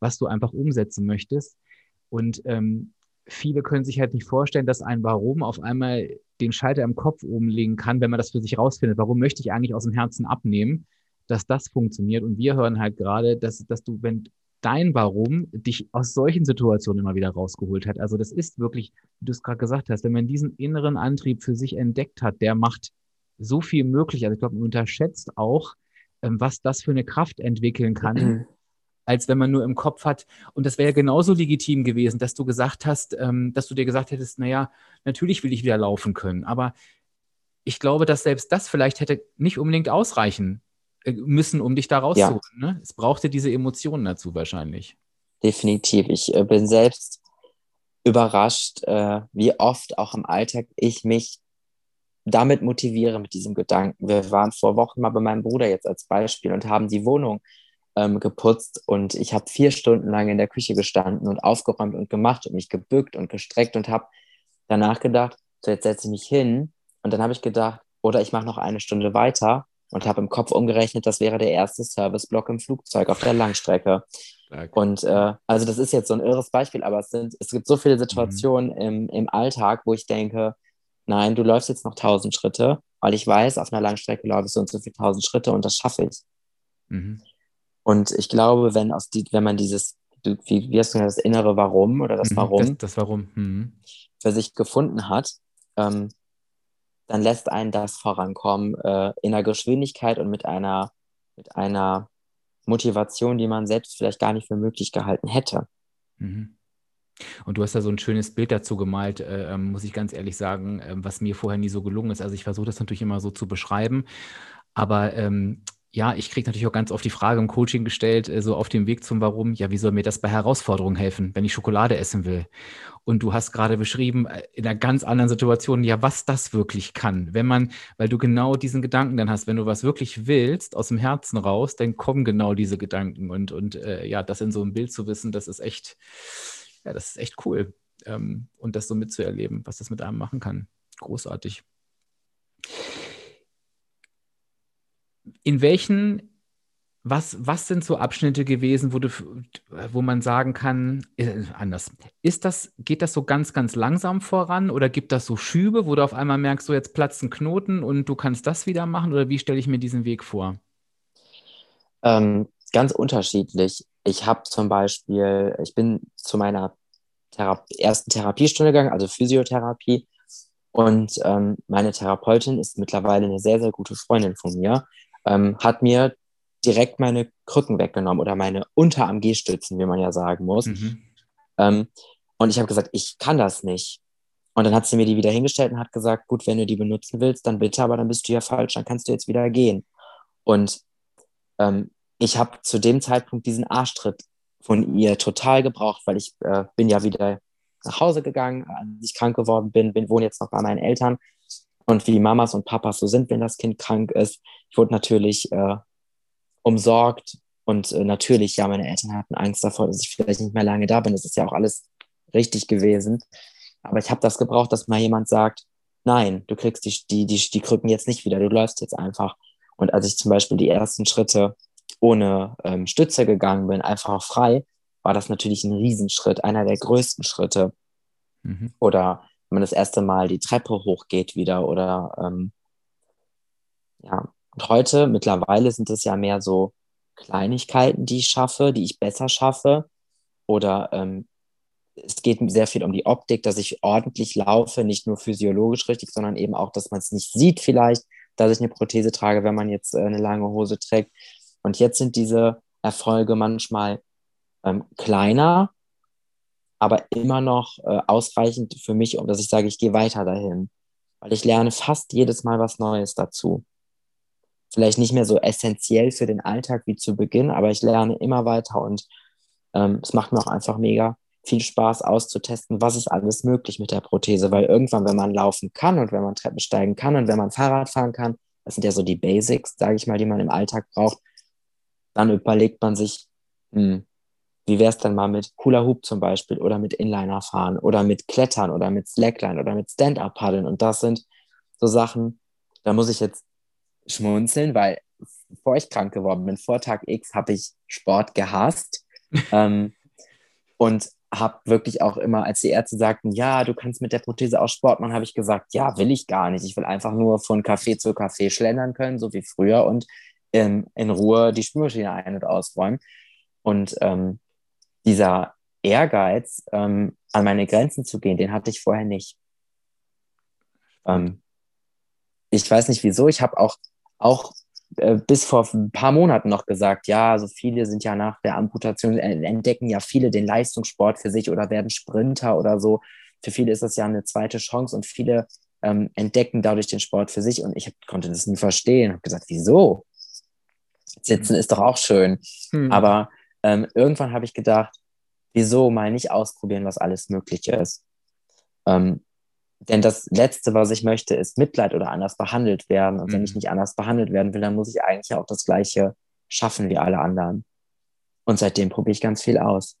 was du einfach umsetzen möchtest. Und ähm, viele können sich halt nicht vorstellen, dass ein Warum auf einmal den Schalter im Kopf umlegen kann, wenn man das für sich rausfindet. Warum möchte ich eigentlich aus dem Herzen abnehmen, dass das funktioniert? Und wir hören halt gerade, dass, dass du, wenn dein Warum dich aus solchen Situationen immer wieder rausgeholt hat. Also das ist wirklich, wie du es gerade gesagt hast, wenn man diesen inneren Antrieb für sich entdeckt hat, der macht so viel möglich. Also ich glaube, man unterschätzt auch, ähm, was das für eine Kraft entwickeln kann, mhm. als wenn man nur im Kopf hat. Und das wäre ja genauso legitim gewesen, dass du gesagt hast, ähm, dass du dir gesagt hättest, naja, natürlich will ich wieder laufen können. Aber ich glaube, dass selbst das vielleicht hätte nicht unbedingt ausreichen müssen, um dich da rauszuholen. Ja. Ne? Es brauchte diese Emotionen dazu wahrscheinlich. Definitiv. Ich äh, bin selbst überrascht, äh, wie oft auch im Alltag ich mich damit motiviere mit diesem Gedanken. Wir waren vor Wochen mal bei meinem Bruder jetzt als Beispiel und haben die Wohnung ähm, geputzt und ich habe vier Stunden lang in der Küche gestanden und aufgeräumt und gemacht und mich gebückt und gestreckt und habe danach gedacht, so jetzt setze ich mich hin und dann habe ich gedacht, oder ich mache noch eine Stunde weiter und habe im Kopf umgerechnet, das wäre der erste Serviceblock im Flugzeug auf der Langstrecke. Stark. Und äh, also das ist jetzt so ein irres Beispiel, aber es, sind, es gibt so viele Situationen mhm. im, im Alltag, wo ich denke, nein, du läufst jetzt noch tausend Schritte, weil ich weiß, auf einer Langstrecke laufe ich so und so viele tausend Schritte und das schaffe ich. Mhm. Und ich glaube, wenn, aus die, wenn man dieses, wie, wie hast du gesagt, das innere Warum oder das mhm, Warum, das, das Warum. Mhm. für sich gefunden hat, ähm, dann lässt einen das vorankommen äh, in einer Geschwindigkeit und mit einer, mit einer Motivation, die man selbst vielleicht gar nicht für möglich gehalten hätte. Mhm. Und du hast da so ein schönes Bild dazu gemalt, äh, ähm, muss ich ganz ehrlich sagen, äh, was mir vorher nie so gelungen ist. Also ich versuche das natürlich immer so zu beschreiben, aber ähm, ja, ich kriege natürlich auch ganz oft die Frage im Coaching gestellt, äh, so auf dem Weg zum Warum, ja, wie soll mir das bei Herausforderungen helfen, wenn ich Schokolade essen will? Und du hast gerade beschrieben, äh, in einer ganz anderen Situation, ja, was das wirklich kann. Wenn man, weil du genau diesen Gedanken dann hast, wenn du was wirklich willst, aus dem Herzen raus, dann kommen genau diese Gedanken. Und, und äh, ja, das in so einem Bild zu wissen, das ist echt, ja, das ist echt cool. Ähm, und das so mitzuerleben, was das mit einem machen kann. Großartig in welchen was, was sind so Abschnitte gewesen, wo, du, wo man sagen kann, äh, anders, ist das, geht das so ganz, ganz langsam voran oder gibt das so Schübe, wo du auf einmal merkst, so jetzt platzt ein Knoten und du kannst das wieder machen oder wie stelle ich mir diesen Weg vor? Ähm, ganz unterschiedlich. Ich habe zum Beispiel, ich bin zu meiner Thera ersten Therapiestunde gegangen, also Physiotherapie. Und ähm, meine Therapeutin ist mittlerweile eine sehr, sehr gute Freundin von mir, ähm, hat mir direkt meine Krücken weggenommen oder meine Unterarm-G-Stützen, wie man ja sagen muss. Mhm. Ähm, und ich habe gesagt, ich kann das nicht. Und dann hat sie mir die wieder hingestellt und hat gesagt, gut, wenn du die benutzen willst, dann bitte, aber dann bist du ja falsch, dann kannst du jetzt wieder gehen. Und ähm, ich habe zu dem Zeitpunkt diesen Arschtritt von ihr total gebraucht, weil ich äh, bin ja wieder nach Hause gegangen, als ich krank geworden bin, bin, wohne jetzt noch bei meinen Eltern. Und wie die Mamas und Papas so sind, wenn das Kind krank ist, ich wurde natürlich äh, umsorgt. Und äh, natürlich, ja, meine Eltern hatten Angst davor, dass ich vielleicht nicht mehr lange da bin. Das ist ja auch alles richtig gewesen. Aber ich habe das gebraucht, dass mal jemand sagt, nein, du kriegst die, die, die, die Krücken jetzt nicht wieder, du läufst jetzt einfach. Und als ich zum Beispiel die ersten Schritte ohne ähm, Stütze gegangen bin, einfach frei, war das natürlich ein Riesenschritt, einer der größten Schritte. Mhm. Oder wenn man das erste Mal die Treppe hochgeht wieder oder ähm, ja, und heute mittlerweile sind es ja mehr so Kleinigkeiten, die ich schaffe, die ich besser schaffe. Oder ähm, es geht sehr viel um die Optik, dass ich ordentlich laufe, nicht nur physiologisch richtig, sondern eben auch, dass man es nicht sieht vielleicht, dass ich eine Prothese trage, wenn man jetzt äh, eine lange Hose trägt. Und jetzt sind diese Erfolge manchmal ähm, kleiner, aber immer noch äh, ausreichend für mich, um dass ich sage, ich gehe weiter dahin. Weil ich lerne fast jedes Mal was Neues dazu. Vielleicht nicht mehr so essentiell für den Alltag wie zu Beginn, aber ich lerne immer weiter und ähm, es macht mir auch einfach mega viel Spaß auszutesten, was ist alles möglich mit der Prothese, weil irgendwann, wenn man laufen kann und wenn man Treppen steigen kann und wenn man Fahrrad fahren kann, das sind ja so die Basics, sage ich mal, die man im Alltag braucht, dann überlegt man sich, hm, wie wäre es dann mal mit Hula Hoop zum Beispiel oder mit Inliner fahren oder mit Klettern oder mit Slackline oder mit Stand-Up paddeln und das sind so Sachen, da muss ich jetzt schmunzeln, weil bevor ich krank geworden bin, vor Tag X habe ich Sport gehasst ähm, und habe wirklich auch immer, als die Ärzte sagten, ja, du kannst mit der Prothese auch Sport machen, habe ich gesagt, ja, will ich gar nicht. Ich will einfach nur von Café zu Café schlendern können, so wie früher und ähm, in Ruhe die Spülmaschine ein- und ausräumen. Und ähm, dieser Ehrgeiz, ähm, an meine Grenzen zu gehen, den hatte ich vorher nicht. Ähm, ich weiß nicht wieso, ich habe auch, auch äh, bis vor ein paar Monaten noch gesagt, ja, so viele sind ja nach der Amputation, äh, entdecken ja viele den Leistungssport für sich oder werden Sprinter oder so. Für viele ist das ja eine zweite Chance und viele ähm, entdecken dadurch den Sport für sich und ich konnte das nie verstehen. Habe gesagt, wieso? Sitzen ist doch auch schön. Hm. Aber ähm, irgendwann habe ich gedacht, wieso mal nicht ausprobieren, was alles möglich ist. Ähm, denn das Letzte, was ich möchte, ist Mitleid oder anders behandelt werden. Und mhm. wenn ich mhm. nicht anders behandelt werden will, dann muss ich eigentlich auch das Gleiche schaffen wie alle anderen. Und seitdem probiere ich ganz viel aus.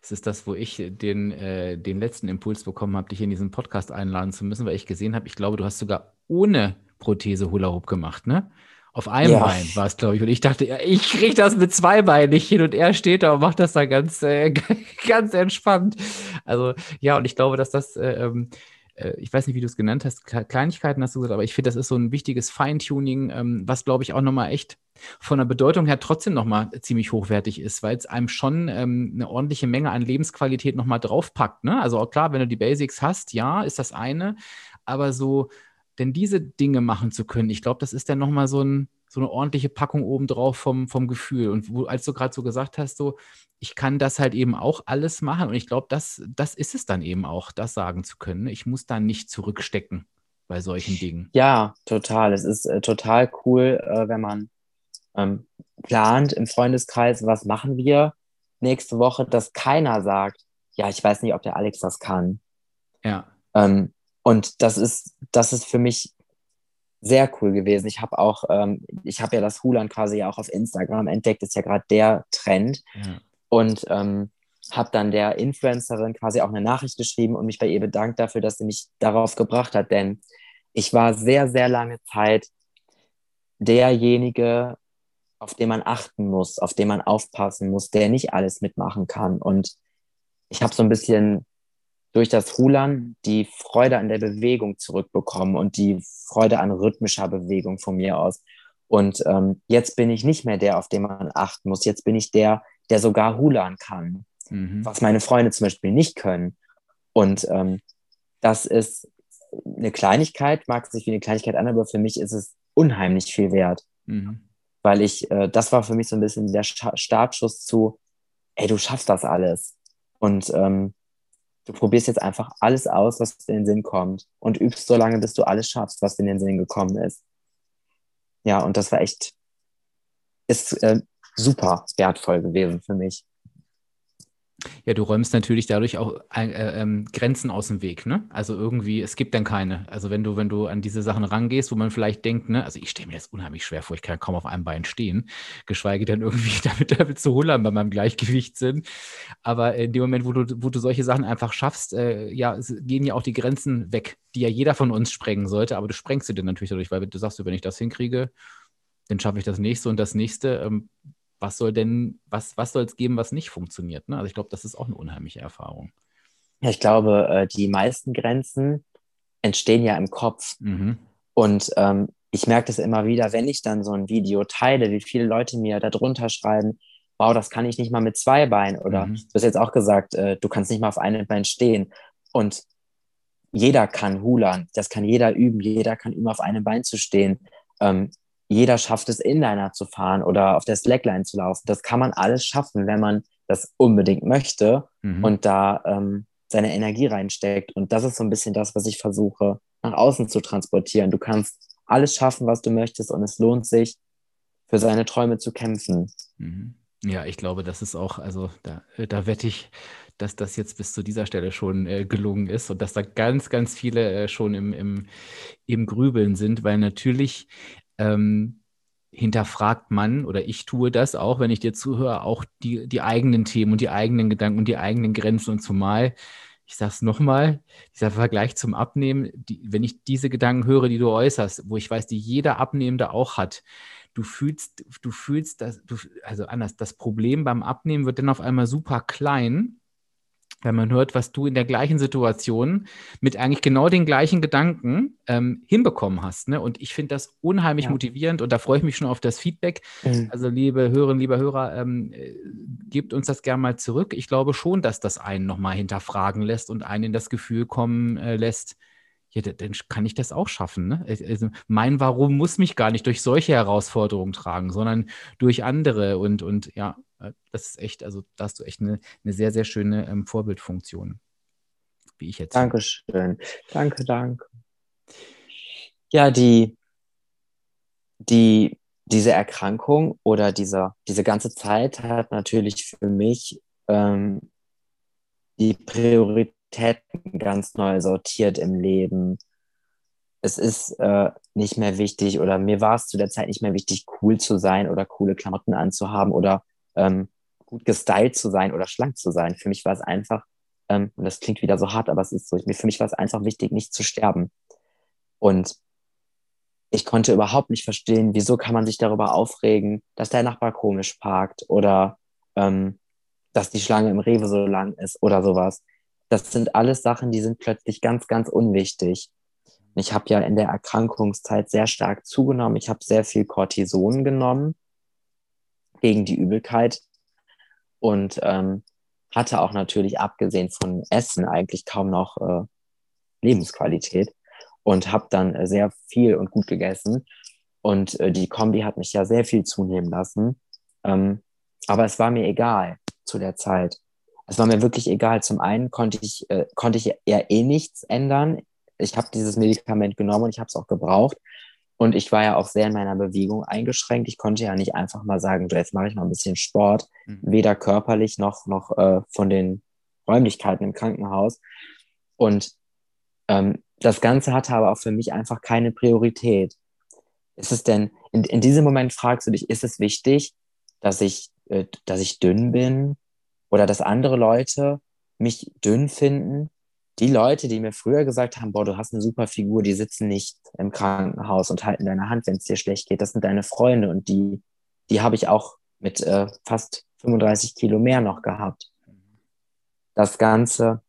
Das ist das, wo ich den, äh, den letzten Impuls bekommen habe, dich in diesen Podcast einladen zu müssen, weil ich gesehen habe, ich glaube, du hast sogar ohne Prothese Hula Hoop gemacht, ne? Auf einem ja. Bein war es, glaube ich. Und ich dachte, ich kriege das mit zwei Beinen nicht hin. Und er steht da und macht das da ganz, äh, ganz entspannt. Also ja, und ich glaube, dass das, äh, ähm, äh, ich weiß nicht, wie du es genannt hast, Kleinigkeiten hast du gesagt, aber ich finde, das ist so ein wichtiges Feintuning, ähm, was, glaube ich, auch nochmal echt von der Bedeutung her trotzdem nochmal ziemlich hochwertig ist, weil es einem schon ähm, eine ordentliche Menge an Lebensqualität nochmal draufpackt. Ne? Also auch klar, wenn du die Basics hast, ja, ist das eine, aber so denn diese Dinge machen zu können, ich glaube, das ist dann nochmal so, ein, so eine ordentliche Packung obendrauf vom, vom Gefühl. Und wo, als du gerade so gesagt hast, so, ich kann das halt eben auch alles machen. Und ich glaube, das, das ist es dann eben auch, das sagen zu können. Ich muss da nicht zurückstecken bei solchen Dingen. Ja, total. Es ist äh, total cool, äh, wenn man ähm, plant im Freundeskreis, was machen wir nächste Woche, dass keiner sagt, ja, ich weiß nicht, ob der Alex das kann. Ja. Ähm, und das ist, das ist für mich sehr cool gewesen. Ich habe auch, ähm, ich habe ja das Hulan quasi ja auch auf Instagram entdeckt, ist ja gerade der Trend. Ja. Und ähm, habe dann der Influencerin quasi auch eine Nachricht geschrieben und mich bei ihr bedankt dafür, dass sie mich darauf gebracht hat. Denn ich war sehr, sehr lange Zeit derjenige, auf den man achten muss, auf den man aufpassen muss, der nicht alles mitmachen kann. Und ich habe so ein bisschen durch das Rudern die Freude an der Bewegung zurückbekommen und die Freude an rhythmischer Bewegung von mir aus. Und ähm, jetzt bin ich nicht mehr der, auf den man achten muss. Jetzt bin ich der, der sogar Hulan kann, mhm. was meine Freunde zum Beispiel nicht können. Und ähm, das ist eine Kleinigkeit, mag sich wie eine Kleinigkeit an, aber für mich ist es unheimlich viel wert. Mhm weil ich, äh, das war für mich so ein bisschen der Startschuss zu, ey, du schaffst das alles. Und ähm, du probierst jetzt einfach alles aus, was dir in den Sinn kommt und übst so lange, bis du alles schaffst, was dir in den Sinn gekommen ist. Ja, und das war echt, ist äh, super wertvoll gewesen für mich. Ja, du räumst natürlich dadurch auch äh, ähm, Grenzen aus dem Weg, ne? Also irgendwie, es gibt dann keine. Also wenn du, wenn du an diese Sachen rangehst, wo man vielleicht denkt, ne, also ich stelle mir das unheimlich schwer vor, ich kann kaum auf einem Bein stehen, geschweige denn irgendwie damit, damit zu hullern bei meinem Gleichgewicht sind. Aber in dem Moment, wo du, wo du solche Sachen einfach schaffst, äh, ja, gehen ja auch die Grenzen weg, die ja jeder von uns sprengen sollte, aber du sprengst sie dann natürlich dadurch, weil du sagst, wenn ich das hinkriege, dann schaffe ich das nächste und das nächste. Ähm, was soll denn, was, was soll es geben, was nicht funktioniert? Ne? Also ich glaube, das ist auch eine unheimliche Erfahrung. Ja, ich glaube, äh, die meisten Grenzen entstehen ja im Kopf. Mhm. Und ähm, ich merke das immer wieder, wenn ich dann so ein Video teile, wie viele Leute mir darunter schreiben, wow, das kann ich nicht mal mit zwei Beinen. Oder mhm. du hast jetzt auch gesagt, äh, du kannst nicht mal auf einem Bein stehen. Und jeder kann Hulan, das kann jeder üben, jeder kann üben, auf einem Bein zu stehen. Ähm, jeder schafft es, Inliner zu fahren oder auf der Slackline zu laufen. Das kann man alles schaffen, wenn man das unbedingt möchte mhm. und da ähm, seine Energie reinsteckt. Und das ist so ein bisschen das, was ich versuche, nach außen zu transportieren. Du kannst alles schaffen, was du möchtest und es lohnt sich, für seine Träume zu kämpfen. Mhm. Ja, ich glaube, das ist auch, also da, da wette ich, dass das jetzt bis zu dieser Stelle schon äh, gelungen ist und dass da ganz, ganz viele äh, schon im, im, im Grübeln sind, weil natürlich ähm, hinterfragt man, oder ich tue das auch, wenn ich dir zuhöre, auch die, die eigenen Themen und die eigenen Gedanken und die eigenen Grenzen. Und zumal, ich sage es nochmal, dieser Vergleich zum Abnehmen, die, wenn ich diese Gedanken höre, die du äußerst, wo ich weiß, die jeder Abnehmende auch hat, du fühlst, du fühlst, dass du, also anders, das Problem beim Abnehmen wird dann auf einmal super klein wenn man hört, was du in der gleichen Situation mit eigentlich genau den gleichen Gedanken ähm, hinbekommen hast. Ne? Und ich finde das unheimlich ja. motivierend und da freue ich mich schon auf das Feedback. Mhm. Also, liebe Hörerinnen, lieber Hörer, ähm, äh, gebt uns das gerne mal zurück. Ich glaube schon, dass das einen nochmal hinterfragen lässt und einen in das Gefühl kommen äh, lässt, ja, dann kann ich das auch schaffen. Ne? Also mein Warum muss mich gar nicht durch solche Herausforderungen tragen, sondern durch andere. Und, und ja, äh, das ist echt, also da hast du echt eine, eine sehr, sehr schöne ähm, Vorbildfunktion, wie ich jetzt. Dankeschön. Danke, danke. Ja, die, die, diese Erkrankung oder dieser, diese ganze Zeit hat natürlich für mich ähm, die Prioritäten ganz neu sortiert im Leben. Es ist äh, nicht mehr wichtig oder mir war es zu der Zeit nicht mehr wichtig, cool zu sein oder coole Klamotten anzuhaben oder ähm, gut gestylt zu sein oder schlank zu sein. Für mich war es einfach, ähm, und das klingt wieder so hart, aber es ist so, für mich war es einfach wichtig, nicht zu sterben. Und ich konnte überhaupt nicht verstehen, wieso kann man sich darüber aufregen, dass der Nachbar komisch parkt oder ähm, dass die Schlange im Rewe so lang ist oder sowas. Das sind alles Sachen, die sind plötzlich ganz, ganz unwichtig. Ich habe ja in der Erkrankungszeit sehr stark zugenommen. Ich habe sehr viel Cortison genommen gegen die Übelkeit und ähm, hatte auch natürlich abgesehen von Essen eigentlich kaum noch äh, Lebensqualität und habe dann äh, sehr viel und gut gegessen. Und äh, die Kombi hat mich ja sehr viel zunehmen lassen. Ähm, aber es war mir egal zu der Zeit. Es war mir wirklich egal. Zum einen konnte ich, äh, konnte ich ja eh nichts ändern. Ich habe dieses Medikament genommen und ich habe es auch gebraucht. Und ich war ja auch sehr in meiner Bewegung eingeschränkt. Ich konnte ja nicht einfach mal sagen, du, jetzt mache ich mal ein bisschen Sport, mhm. weder körperlich noch, noch äh, von den Räumlichkeiten im Krankenhaus. Und ähm, das Ganze hatte aber auch für mich einfach keine Priorität. Ist es denn, in, in diesem Moment fragst du dich, ist es wichtig, dass ich, äh, dass ich dünn bin oder dass andere Leute mich dünn finden? Die Leute, die mir früher gesagt haben, boah, du hast eine super Figur, die sitzen nicht im Krankenhaus und halten deine Hand, wenn es dir schlecht geht. Das sind deine Freunde und die, die habe ich auch mit äh, fast 35 Kilo mehr noch gehabt. Das Ganze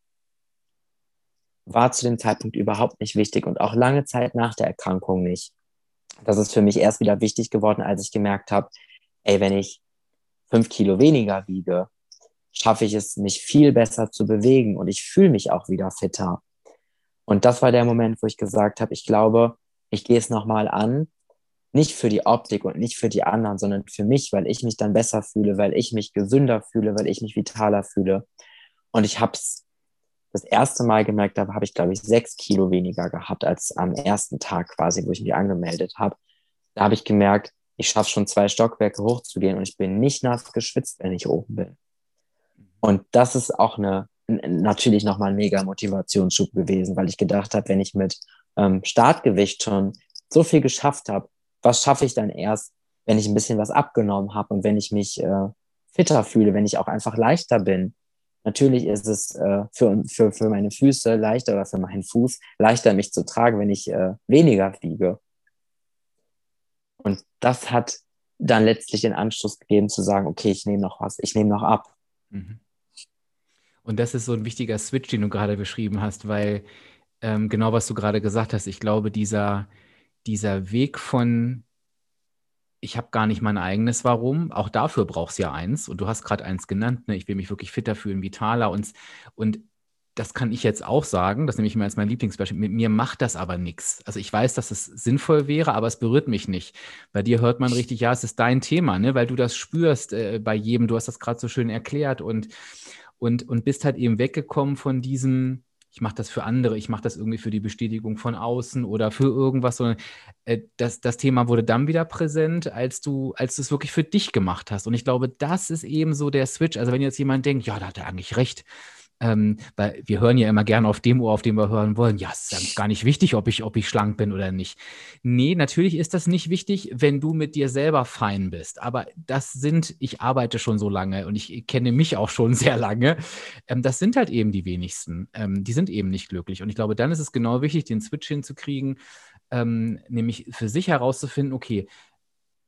war zu dem Zeitpunkt überhaupt nicht wichtig und auch lange Zeit nach der Erkrankung nicht. Das ist für mich erst wieder wichtig geworden, als ich gemerkt habe, ey, wenn ich fünf Kilo weniger wiege, schaffe ich es, mich viel besser zu bewegen und ich fühle mich auch wieder fitter. Und das war der Moment, wo ich gesagt habe, ich glaube, ich gehe es nochmal an, nicht für die Optik und nicht für die anderen, sondern für mich, weil ich mich dann besser fühle, weil ich mich gesünder fühle, weil ich mich vitaler fühle. Und ich habe es das erste Mal gemerkt, da habe ich, glaube ich, sechs Kilo weniger gehabt als am ersten Tag quasi, wo ich mich angemeldet habe. Da habe ich gemerkt, ich schaffe schon zwei Stockwerke hochzugehen und ich bin nicht nass geschwitzt, wenn ich oben bin. Und das ist auch eine, natürlich nochmal ein mega Motivationsschub gewesen, weil ich gedacht habe, wenn ich mit ähm, Startgewicht schon so viel geschafft habe, was schaffe ich dann erst, wenn ich ein bisschen was abgenommen habe und wenn ich mich äh, fitter fühle, wenn ich auch einfach leichter bin. Natürlich ist es äh, für, für, für meine Füße leichter oder für meinen Fuß leichter, mich zu tragen, wenn ich äh, weniger wiege. Und das hat dann letztlich den Anschluss gegeben zu sagen, okay, ich nehme noch was, ich nehme noch ab. Mhm. Und das ist so ein wichtiger Switch, den du gerade beschrieben hast, weil ähm, genau was du gerade gesagt hast, ich glaube, dieser, dieser Weg von, ich habe gar nicht mein eigenes Warum, auch dafür brauchst du ja eins. Und du hast gerade eins genannt, ne? ich will mich wirklich fitter fühlen, vitaler. Und, und das kann ich jetzt auch sagen, das nehme ich mir als mein Lieblingsbeispiel. Mit mir macht das aber nichts. Also ich weiß, dass es sinnvoll wäre, aber es berührt mich nicht. Bei dir hört man richtig, ja, es ist dein Thema, ne? weil du das spürst äh, bei jedem. Du hast das gerade so schön erklärt und, und, und bist halt eben weggekommen von diesem, ich mache das für andere, ich mache das irgendwie für die Bestätigung von außen oder für irgendwas, sondern äh, das, das Thema wurde dann wieder präsent, als du, als du es wirklich für dich gemacht hast. Und ich glaube, das ist eben so der Switch. Also wenn jetzt jemand denkt, ja, da hat er eigentlich recht, ähm, weil wir hören ja immer gerne auf dem Ohr, auf dem wir hören wollen, ja, es ist gar nicht wichtig, ob ich, ob ich schlank bin oder nicht. Nee, natürlich ist das nicht wichtig, wenn du mit dir selber fein bist. Aber das sind, ich arbeite schon so lange und ich kenne mich auch schon sehr lange. Ähm, das sind halt eben die wenigsten. Ähm, die sind eben nicht glücklich. Und ich glaube, dann ist es genau wichtig, den Switch hinzukriegen, ähm, nämlich für sich herauszufinden, okay,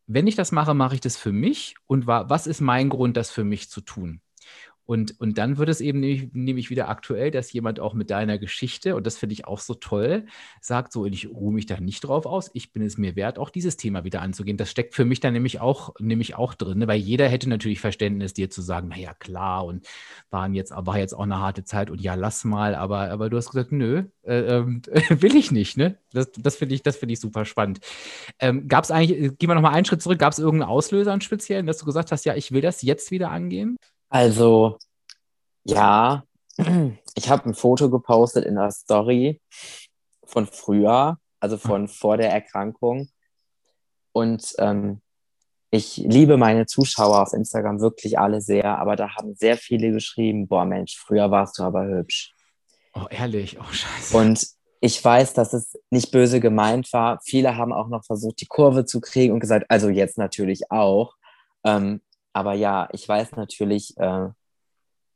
wenn ich das mache, mache ich das für mich und was ist mein Grund, das für mich zu tun? Und, und dann wird es eben nämlich, nämlich wieder aktuell, dass jemand auch mit deiner Geschichte, und das finde ich auch so toll, sagt so, ich ruhe mich da nicht drauf aus, ich bin es mir wert, auch dieses Thema wieder anzugehen. Das steckt für mich dann nämlich auch, nämlich auch drin, ne? weil jeder hätte natürlich Verständnis, dir zu sagen, naja, klar, und waren jetzt, war jetzt auch eine harte Zeit und ja, lass mal, aber, aber du hast gesagt, nö, äh, äh, will ich nicht. Ne? Das, das finde ich, find ich super spannend. Ähm, gab es eigentlich, gehen wir nochmal einen Schritt zurück, gab es irgendeinen Auslöser, einen speziellen, dass du gesagt hast, ja, ich will das jetzt wieder angehen? Also, ja, ich habe ein Foto gepostet in der Story von früher, also von vor der Erkrankung. Und ähm, ich liebe meine Zuschauer auf Instagram wirklich alle sehr, aber da haben sehr viele geschrieben, boah Mensch, früher warst du aber hübsch. Oh, ehrlich, oh scheiße. Und ich weiß, dass es nicht böse gemeint war. Viele haben auch noch versucht, die Kurve zu kriegen und gesagt, also jetzt natürlich auch. Ähm, aber ja, ich weiß natürlich, äh,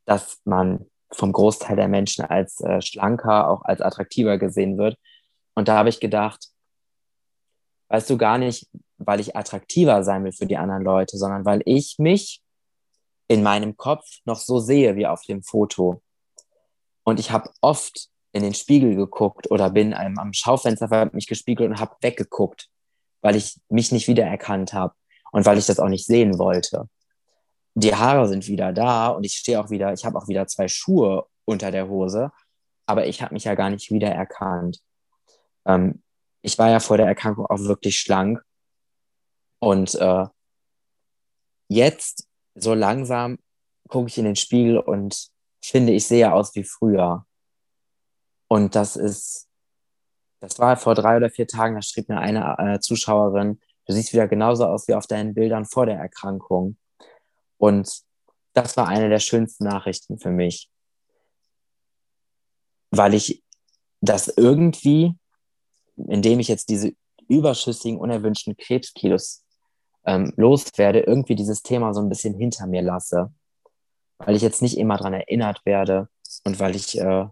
dass man vom Großteil der Menschen als äh, schlanker, auch als attraktiver gesehen wird. Und da habe ich gedacht, weißt du gar nicht, weil ich attraktiver sein will für die anderen Leute, sondern weil ich mich in meinem Kopf noch so sehe wie auf dem Foto. Und ich habe oft in den Spiegel geguckt oder bin am, am Schaufenster mich gespiegelt und habe weggeguckt, weil ich mich nicht wiedererkannt habe und weil ich das auch nicht sehen wollte die Haare sind wieder da und ich stehe auch wieder, ich habe auch wieder zwei Schuhe unter der Hose, aber ich habe mich ja gar nicht wiedererkannt. Ähm, ich war ja vor der Erkrankung auch wirklich schlank und äh, jetzt so langsam gucke ich in den Spiegel und finde, ich sehe aus wie früher. Und das ist, das war vor drei oder vier Tagen, da schrieb mir eine äh, Zuschauerin, du siehst wieder genauso aus wie auf deinen Bildern vor der Erkrankung. Und das war eine der schönsten Nachrichten für mich, weil ich das irgendwie, indem ich jetzt diese überschüssigen, unerwünschten Krebskilos ähm, loswerde, irgendwie dieses Thema so ein bisschen hinter mir lasse, weil ich jetzt nicht immer daran erinnert werde und weil ich äh,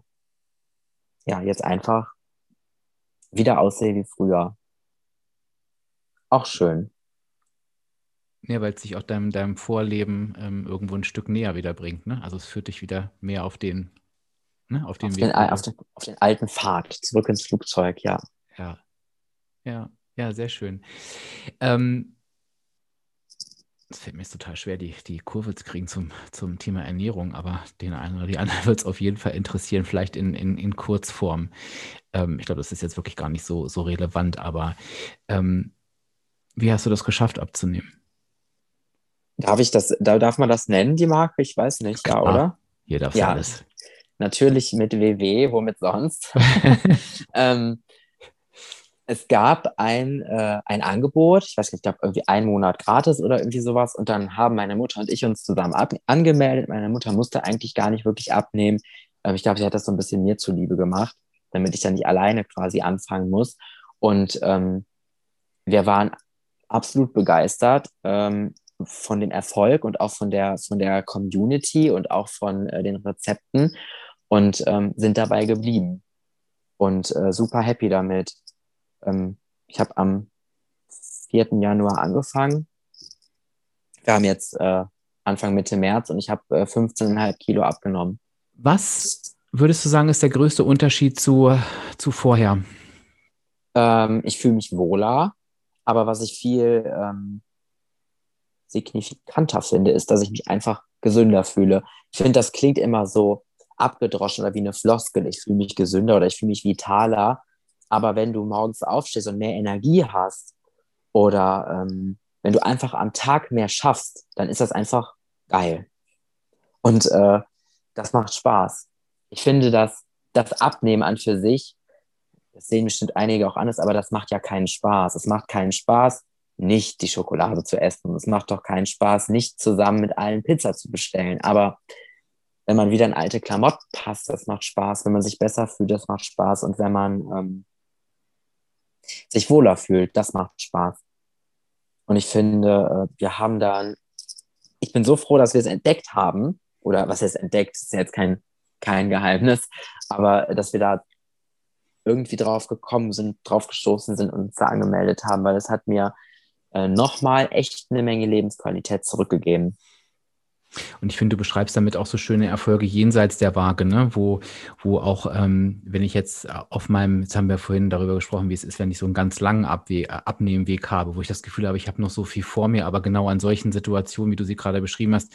ja jetzt einfach wieder aussehe wie früher. Auch schön. Ja, weil es sich auch deinem, deinem Vorleben ähm, irgendwo ein Stück näher wieder bringt. Ne? Also es führt dich wieder mehr auf den, ne? auf den auf Weg. Den, auf, den, auf den alten Pfad, zurück ins Flugzeug, ja. Ja, ja, ja, sehr schön. Ähm, es fällt mir jetzt total schwer, die, die Kurve zu kriegen zum, zum Thema Ernährung, aber den einen oder die anderen wird es auf jeden Fall interessieren, vielleicht in, in, in Kurzform. Ähm, ich glaube, das ist jetzt wirklich gar nicht so, so relevant, aber ähm, wie hast du das geschafft abzunehmen? Darf ich das, da darf man das nennen, die Marke? Ich weiß nicht, ja, oder? Hier darf Ja. alles. Natürlich mit WW, womit sonst? ähm, es gab ein, äh, ein Angebot, ich weiß nicht, ich glaube irgendwie einen Monat gratis oder irgendwie sowas. Und dann haben meine Mutter und ich uns zusammen ab angemeldet. Meine Mutter musste eigentlich gar nicht wirklich abnehmen. Ähm, ich glaube, sie hat das so ein bisschen mir zuliebe gemacht, damit ich dann nicht alleine quasi anfangen muss. Und ähm, wir waren absolut begeistert ähm, von dem Erfolg und auch von der, von der Community und auch von äh, den Rezepten und ähm, sind dabei geblieben und äh, super happy damit. Ähm, ich habe am 4. Januar angefangen. Wir haben jetzt äh, Anfang Mitte März und ich habe äh, 15,5 Kilo abgenommen. Was würdest du sagen, ist der größte Unterschied zu, zu vorher? Ähm, ich fühle mich wohler, aber was ich viel ähm, signifikanter finde, ist, dass ich mich einfach gesünder fühle. Ich finde, das klingt immer so abgedroschen oder wie eine Floskel. Ich fühle mich gesünder oder ich fühle mich vitaler. Aber wenn du morgens aufstehst und mehr Energie hast oder ähm, wenn du einfach am Tag mehr schaffst, dann ist das einfach geil. Und äh, das macht Spaß. Ich finde, dass das Abnehmen an für sich, das sehen bestimmt einige auch anders, aber das macht ja keinen Spaß. Es macht keinen Spaß, nicht die Schokolade zu essen. Es macht doch keinen Spaß, nicht zusammen mit allen Pizza zu bestellen. Aber wenn man wieder in alte Klamotten passt, das macht Spaß. Wenn man sich besser fühlt, das macht Spaß. Und wenn man ähm, sich wohler fühlt, das macht Spaß. Und ich finde, äh, wir haben da, ich bin so froh, dass wir es entdeckt haben. Oder was heißt entdeckt, ist ja jetzt kein, kein Geheimnis, aber dass wir da irgendwie drauf gekommen sind, drauf gestoßen sind und uns da angemeldet haben, weil es hat mir äh, nochmal echt eine Menge Lebensqualität zurückgegeben. Und ich finde, du beschreibst damit auch so schöne Erfolge jenseits der Waage, ne? wo, wo auch, ähm, wenn ich jetzt auf meinem, jetzt haben wir vorhin darüber gesprochen, wie es ist, wenn ich so einen ganz langen Abwe Abnehmweg habe, wo ich das Gefühl habe, ich habe noch so viel vor mir, aber genau an solchen Situationen, wie du sie gerade beschrieben hast,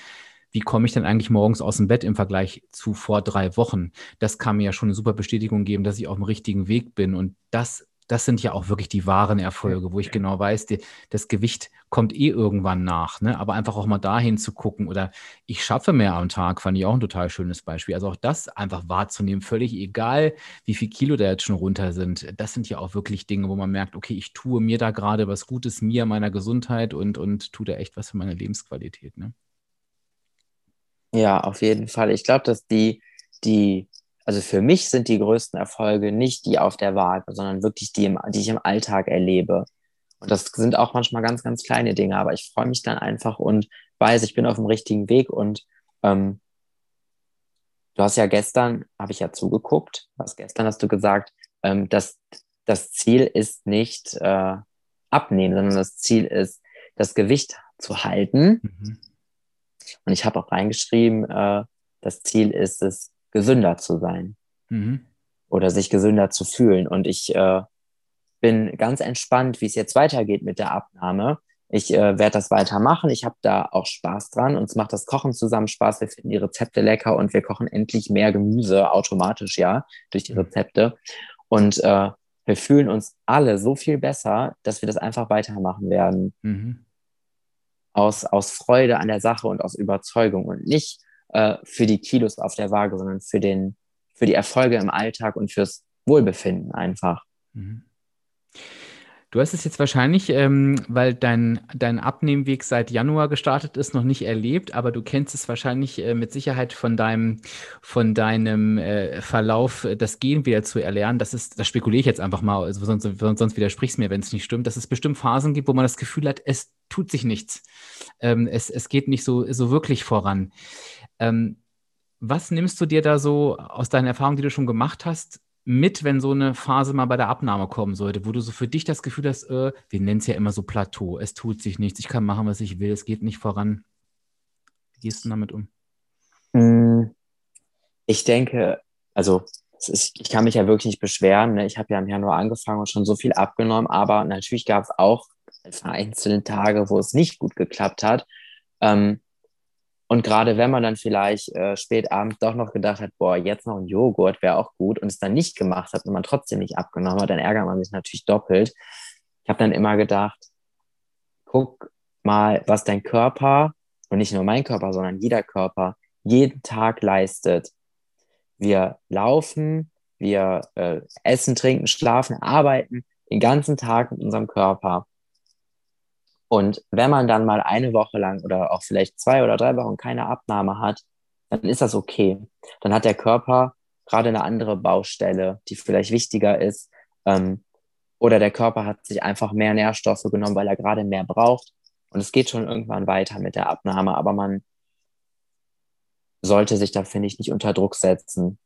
wie komme ich denn eigentlich morgens aus dem Bett im Vergleich zu vor drei Wochen? Das kann mir ja schon eine super Bestätigung geben, dass ich auf dem richtigen Weg bin. Und das das sind ja auch wirklich die wahren Erfolge, wo ich genau weiß, die, das Gewicht kommt eh irgendwann nach. Ne? Aber einfach auch mal dahin zu gucken oder ich schaffe mehr am Tag, fand ich auch ein total schönes Beispiel. Also auch das einfach wahrzunehmen, völlig egal, wie viel Kilo da jetzt schon runter sind. Das sind ja auch wirklich Dinge, wo man merkt, okay, ich tue mir da gerade was Gutes, mir, meiner Gesundheit und, und tue da echt was für meine Lebensqualität. Ne? Ja, auf jeden Fall. Ich glaube, dass die, die also für mich sind die größten Erfolge nicht die auf der Waage, sondern wirklich die, im, die ich im Alltag erlebe. Und das sind auch manchmal ganz, ganz kleine Dinge, aber ich freue mich dann einfach und weiß, ich bin auf dem richtigen Weg. Und ähm, du hast ja gestern, habe ich ja zugeguckt, was gestern hast du gesagt, ähm, dass das Ziel ist nicht äh, abnehmen, sondern das Ziel ist, das Gewicht zu halten. Mhm. Und ich habe auch reingeschrieben, äh, das Ziel ist es, gesünder zu sein mhm. oder sich gesünder zu fühlen. Und ich äh, bin ganz entspannt, wie es jetzt weitergeht mit der Abnahme. Ich äh, werde das weitermachen. Ich habe da auch Spaß dran. Uns macht das Kochen zusammen Spaß. Wir finden die Rezepte lecker und wir kochen endlich mehr Gemüse automatisch, ja, durch die mhm. Rezepte. Und äh, wir fühlen uns alle so viel besser, dass wir das einfach weitermachen werden. Mhm. Aus, aus Freude an der Sache und aus Überzeugung und nicht äh, für die Kilos auf der Waage, sondern für, den, für die Erfolge im Alltag und fürs Wohlbefinden einfach. Mhm. Du hast es jetzt wahrscheinlich, ähm, weil dein, dein Abnehmweg seit Januar gestartet ist, noch nicht erlebt, aber du kennst es wahrscheinlich äh, mit Sicherheit von deinem, von deinem äh, Verlauf, äh, das Gehen wieder zu erlernen. Das ist, das spekuliere ich jetzt einfach mal, also sonst, sonst widersprichst mir, wenn es nicht stimmt, dass es bestimmt Phasen gibt, wo man das Gefühl hat, es tut sich nichts. Ähm, es, es geht nicht so, so wirklich voran. Ähm, was nimmst du dir da so aus deinen Erfahrungen, die du schon gemacht hast, mit, wenn so eine Phase mal bei der Abnahme kommen sollte, wo du so für dich das Gefühl hast, äh, wir nennen es ja immer so Plateau, es tut sich nichts, ich kann machen, was ich will, es geht nicht voran. Wie gehst du damit um? Hm, ich denke, also ist, ich kann mich ja wirklich nicht beschweren. Ne? Ich habe ja im Januar angefangen und schon so viel abgenommen, aber natürlich gab es auch vereinzelte Tage, wo es nicht gut geklappt hat. Ähm, und gerade wenn man dann vielleicht äh, spät abends doch noch gedacht hat, boah, jetzt noch ein Joghurt wäre auch gut und es dann nicht gemacht hat und man trotzdem nicht abgenommen hat, dann ärgert man sich natürlich doppelt. Ich habe dann immer gedacht, guck mal, was dein Körper und nicht nur mein Körper, sondern jeder Körper jeden Tag leistet. Wir laufen, wir äh, essen, trinken, schlafen, arbeiten den ganzen Tag mit unserem Körper. Und wenn man dann mal eine Woche lang oder auch vielleicht zwei oder drei Wochen keine Abnahme hat, dann ist das okay. Dann hat der Körper gerade eine andere Baustelle, die vielleicht wichtiger ist. Ähm, oder der Körper hat sich einfach mehr Nährstoffe genommen, weil er gerade mehr braucht. Und es geht schon irgendwann weiter mit der Abnahme, aber man sollte sich da, finde ich, nicht unter Druck setzen.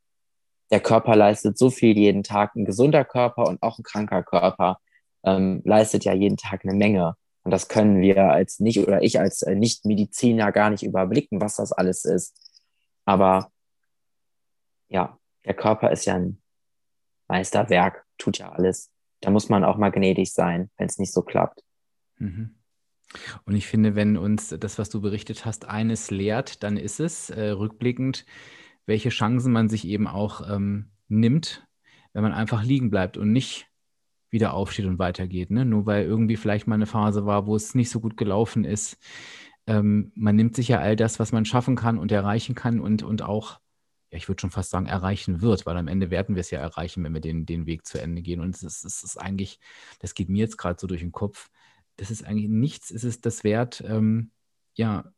Der Körper leistet so viel jeden Tag. Ein gesunder Körper und auch ein kranker Körper ähm, leistet ja jeden Tag eine Menge. Und das können wir als nicht oder ich als äh, Nicht-Mediziner gar nicht überblicken, was das alles ist. Aber ja, der Körper ist ja ein Meisterwerk, tut ja alles. Da muss man auch mal gnädig sein, wenn es nicht so klappt. Mhm. Und ich finde, wenn uns das, was du berichtet hast, eines lehrt, dann ist es äh, rückblickend, welche Chancen man sich eben auch ähm, nimmt, wenn man einfach liegen bleibt und nicht wieder aufsteht und weitergeht. Ne? Nur weil irgendwie vielleicht mal eine Phase war, wo es nicht so gut gelaufen ist. Ähm, man nimmt sich ja all das, was man schaffen kann und erreichen kann und, und auch, ja, ich würde schon fast sagen, erreichen wird, weil am Ende werden wir es ja erreichen, wenn wir den, den Weg zu Ende gehen. Und es ist, es ist eigentlich, das geht mir jetzt gerade so durch den Kopf, das ist eigentlich nichts, es ist das wert, ähm, ja,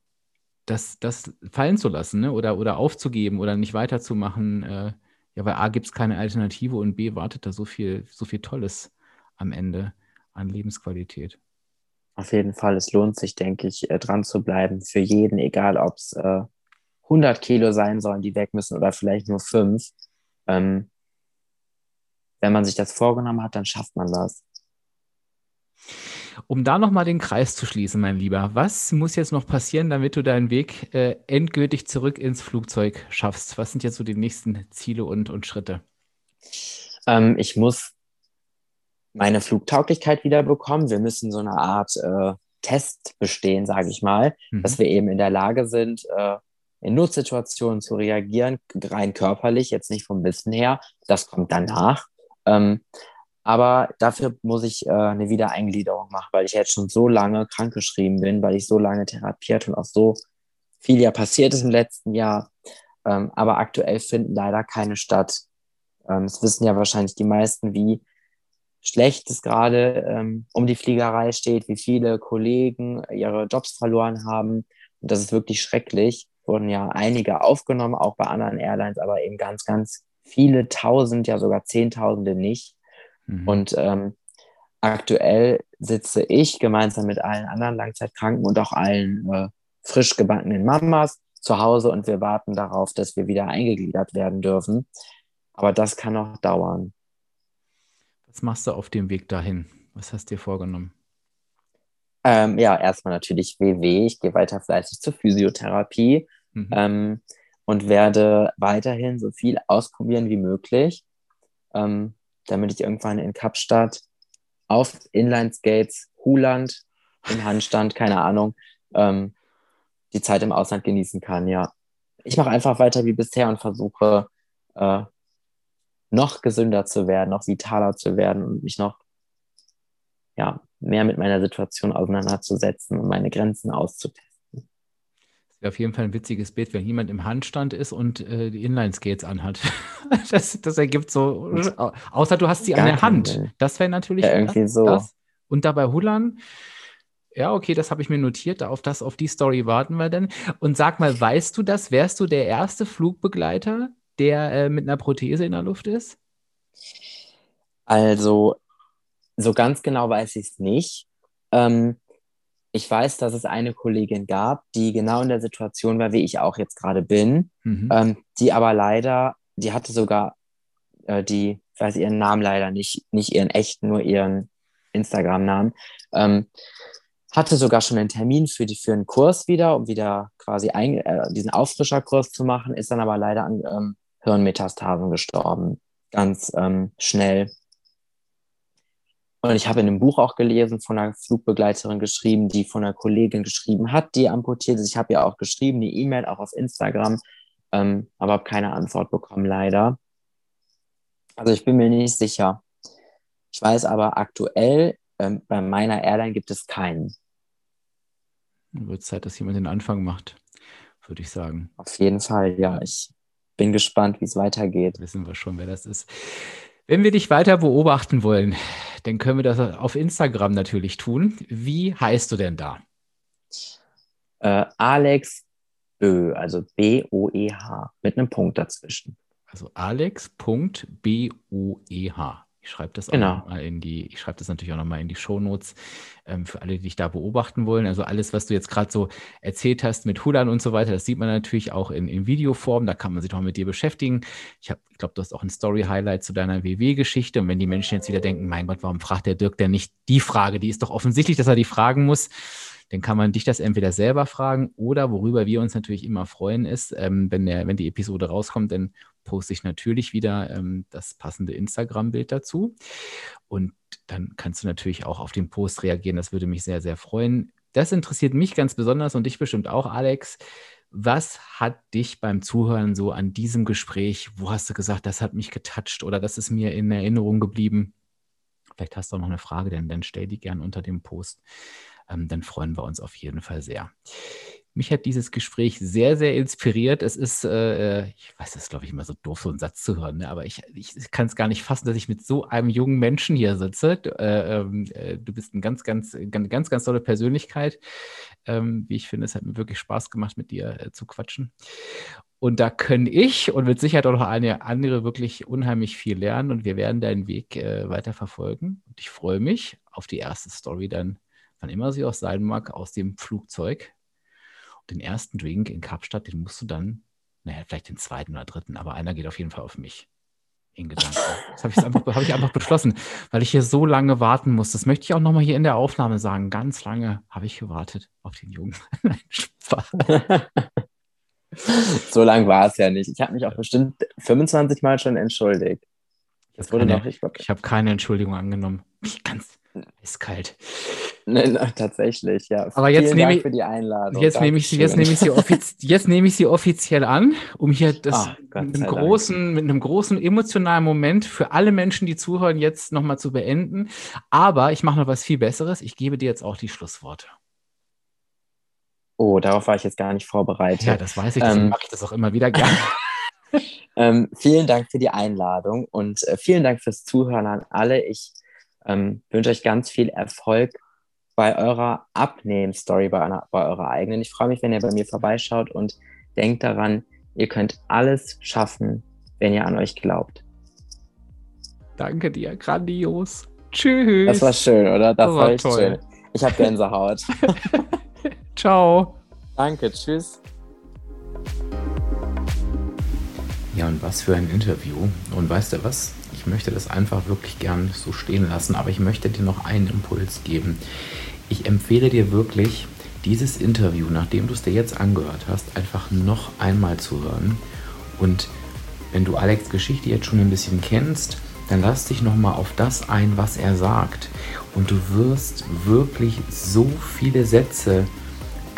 das, das fallen zu lassen ne? oder, oder aufzugeben oder nicht weiterzumachen. Äh, ja, weil A gibt es keine Alternative und B wartet da so viel, so viel Tolles am Ende an Lebensqualität. Auf jeden Fall, es lohnt sich, denke ich, äh, dran zu bleiben für jeden, egal ob es äh, 100 Kilo sein sollen, die weg müssen oder vielleicht nur fünf. Ähm, wenn man sich das vorgenommen hat, dann schafft man das. Um da nochmal den Kreis zu schließen, mein Lieber, was muss jetzt noch passieren, damit du deinen Weg äh, endgültig zurück ins Flugzeug schaffst? Was sind jetzt so die nächsten Ziele und, und Schritte? Ähm, ich muss meine Flugtauglichkeit wieder bekommen. Wir müssen so eine Art äh, Test bestehen, sage ich mal, mhm. dass wir eben in der Lage sind, äh, in Notsituationen zu reagieren, rein körperlich, jetzt nicht vom Wissen her. Das kommt danach. Ähm, aber dafür muss ich äh, eine Wiedereingliederung machen, weil ich jetzt schon so lange krankgeschrieben bin, weil ich so lange therapiert und auch so viel ja passiert ist im letzten Jahr. Ähm, aber aktuell finden leider keine statt. Ähm, es wissen ja wahrscheinlich die meisten, wie schlecht es gerade ähm, um die Fliegerei steht, wie viele Kollegen ihre Jobs verloren haben. Und das ist wirklich schrecklich. Wurden ja einige aufgenommen, auch bei anderen Airlines, aber eben ganz, ganz viele Tausend, ja sogar Zehntausende nicht. Mhm. Und ähm, aktuell sitze ich gemeinsam mit allen anderen Langzeitkranken und auch allen äh, frisch gebackenen Mamas zu Hause und wir warten darauf, dass wir wieder eingegliedert werden dürfen. Aber das kann noch dauern. Was machst du auf dem Weg dahin? Was hast du dir vorgenommen? Ähm, ja, erstmal natürlich WW. Ich gehe weiter fleißig zur Physiotherapie mhm. ähm, und werde weiterhin so viel ausprobieren wie möglich, ähm, damit ich irgendwann in Kapstadt auf Inlineskates, Huland, im Handstand, keine Ahnung, ähm, die Zeit im Ausland genießen kann, ja. Ich mache einfach weiter wie bisher und versuche, äh, noch gesünder zu werden, noch vitaler zu werden und mich noch ja, mehr mit meiner Situation auseinanderzusetzen und meine Grenzen auszutesten. Das wäre auf jeden Fall ein witziges Bild, wenn jemand im Handstand ist und äh, die Inline-Skates anhat. das, das ergibt so, außer du hast sie Gar an der Hand. Will. Das wäre natürlich ja, irgendwie das, so. Das. Und dabei Hullern, ja, okay, das habe ich mir notiert. Auf das, auf die Story warten wir dann. Und sag mal, weißt du das? Wärst du der erste Flugbegleiter, der äh, mit einer Prothese in der Luft ist? Also, so ganz genau weiß ich es nicht. Ähm, ich weiß, dass es eine Kollegin gab, die genau in der Situation war, wie ich auch jetzt gerade bin, mhm. ähm, die aber leider, die hatte sogar äh, die, ich weiß ihren Namen leider nicht, nicht ihren echten, nur ihren Instagram-Namen, ähm, hatte sogar schon einen Termin für, die, für einen Kurs wieder, um wieder quasi ein, äh, diesen Auffrischerkurs zu machen, ist dann aber leider an ähm, Hirnmetastasen gestorben. Ganz ähm, schnell. Und ich habe in einem Buch auch gelesen, von einer Flugbegleiterin geschrieben, die von einer Kollegin geschrieben hat, die amputiert ist. Ich habe ja auch geschrieben, die E-Mail auch auf Instagram, ähm, aber habe keine Antwort bekommen, leider. Also ich bin mir nicht sicher. Ich weiß aber aktuell, ähm, bei meiner Airline gibt es keinen. Wird Zeit, dass jemand den Anfang macht, würde ich sagen. Auf jeden Fall, ja. Ich bin gespannt, wie es weitergeht. Wissen wir schon, wer das ist. Wenn wir dich weiter beobachten wollen, dann können wir das auf Instagram natürlich tun. Wie heißt du denn da? Äh, Alex Bö, also B-O-E-H, mit einem Punkt dazwischen. Also alex.b-o-e-h. Ich schreibe das genau. mal in die, ich schreibe das natürlich auch nochmal in die Shownotes ähm, für alle, die dich da beobachten wollen. Also alles, was du jetzt gerade so erzählt hast mit Hulan und so weiter, das sieht man natürlich auch in, in Videoform. Da kann man sich noch mit dir beschäftigen. Ich, ich glaube, du hast auch ein Story-Highlight zu deiner WW-Geschichte. Und wenn die Menschen jetzt wieder denken, mein Gott, warum fragt der Dirk denn nicht die Frage? Die ist doch offensichtlich, dass er die fragen muss dann kann man dich das entweder selber fragen oder worüber wir uns natürlich immer freuen ist, ähm, wenn, der, wenn die Episode rauskommt, dann poste ich natürlich wieder ähm, das passende Instagram-Bild dazu. Und dann kannst du natürlich auch auf den Post reagieren. Das würde mich sehr, sehr freuen. Das interessiert mich ganz besonders und dich bestimmt auch, Alex. Was hat dich beim Zuhören so an diesem Gespräch, wo hast du gesagt, das hat mich getoucht oder das ist mir in Erinnerung geblieben? Vielleicht hast du auch noch eine Frage, denn dann stell die gern unter dem Post. Ähm, dann freuen wir uns auf jeden Fall sehr. Mich hat dieses Gespräch sehr, sehr inspiriert. Es ist, äh, ich weiß, das ist, glaube ich, immer so doof, so einen Satz zu hören, ne? aber ich, ich kann es gar nicht fassen, dass ich mit so einem jungen Menschen hier sitze. Äh, ähm, äh, du bist eine ganz, ganz, ganz, ganz, ganz tolle Persönlichkeit. Ähm, wie ich finde, es hat mir wirklich Spaß gemacht, mit dir äh, zu quatschen. Und da können ich und mit Sicherheit auch noch eine andere wirklich unheimlich viel lernen und wir werden deinen Weg äh, weiter verfolgen. Und ich freue mich auf die erste Story dann, wann immer sie auch sein mag, aus dem Flugzeug den ersten Drink in Kapstadt, den musst du dann, naja, vielleicht den zweiten oder dritten, aber einer geht auf jeden Fall auf mich. In Gedanken. Das habe ich, einfach, hab ich einfach beschlossen, weil ich hier so lange warten muss. Das möchte ich auch nochmal hier in der Aufnahme sagen. Ganz lange habe ich gewartet auf den Jungen. Nein, Spaß. so lang war es ja nicht. Ich habe mich auch bestimmt 25 Mal schon entschuldigt. Das wurde keine, noch, ich, ich habe keine Entschuldigung angenommen. Ganz eiskalt. Nein, nein, tatsächlich, ja. Aber jetzt nehme ich für die Einladung. Jetzt nehme ich, sie, jetzt, nehme ich sie jetzt nehme ich sie offiziell an, um hier das ah, mit, einem großen, mit einem großen emotionalen Moment für alle Menschen, die zuhören, jetzt nochmal zu beenden. Aber ich mache noch was viel Besseres. Ich gebe dir jetzt auch die Schlussworte. Oh, darauf war ich jetzt gar nicht vorbereitet. Ja, das weiß ich, deswegen ähm, mache ich das auch immer wieder gerne. ähm, vielen Dank für die Einladung und äh, vielen Dank fürs Zuhören an alle. Ich ähm, wünsche euch ganz viel Erfolg bei eurer Abnehmen-Story, bei, bei eurer eigenen. Ich freue mich, wenn ihr bei mir vorbeischaut und denkt daran, ihr könnt alles schaffen, wenn ihr an euch glaubt. Danke dir, grandios. Tschüss. Das war schön, oder? Das, das war, war toll. schön. Ich habe Gänsehaut. Ciao. Danke, tschüss. Ja, und was für ein Interview. Und weißt du was? Ich möchte das einfach wirklich gern so stehen lassen, aber ich möchte dir noch einen Impuls geben ich empfehle dir wirklich, dieses Interview, nachdem du es dir jetzt angehört hast, einfach noch einmal zu hören. Und wenn du Alex Geschichte jetzt schon ein bisschen kennst, dann lass dich noch mal auf das ein, was er sagt. Und du wirst wirklich so viele Sätze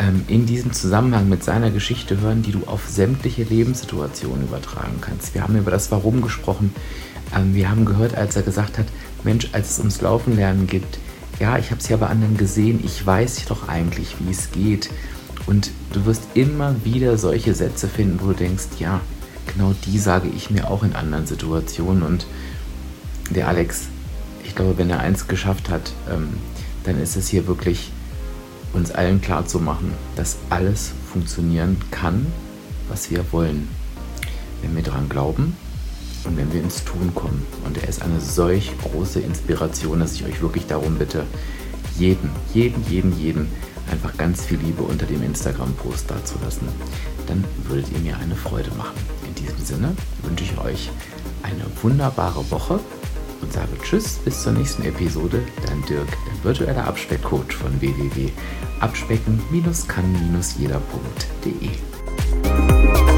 ähm, in diesem Zusammenhang mit seiner Geschichte hören, die du auf sämtliche Lebenssituationen übertragen kannst. Wir haben über das Warum gesprochen. Ähm, wir haben gehört, als er gesagt hat, Mensch, als es ums Laufen lernen gibt, ja, ich habe es ja bei anderen gesehen, ich weiß doch eigentlich, wie es geht. Und du wirst immer wieder solche Sätze finden, wo du denkst, ja, genau die sage ich mir auch in anderen Situationen. Und der Alex, ich glaube, wenn er eins geschafft hat, ähm, dann ist es hier wirklich uns allen klar zu machen, dass alles funktionieren kann, was wir wollen. Wenn wir daran glauben und wenn wir ins Tun kommen. Und er ist eine solch große Inspiration, dass ich euch wirklich darum bitte, jeden, jeden, jeden, jeden einfach ganz viel Liebe unter dem Instagram-Post dazulassen. Dann würdet ihr mir eine Freude machen. In diesem Sinne wünsche ich euch eine wunderbare Woche und sage Tschüss bis zur nächsten Episode. Dein Dirk, der virtuelle Abspeckcoach von www.abspecken-kann-jeder.de.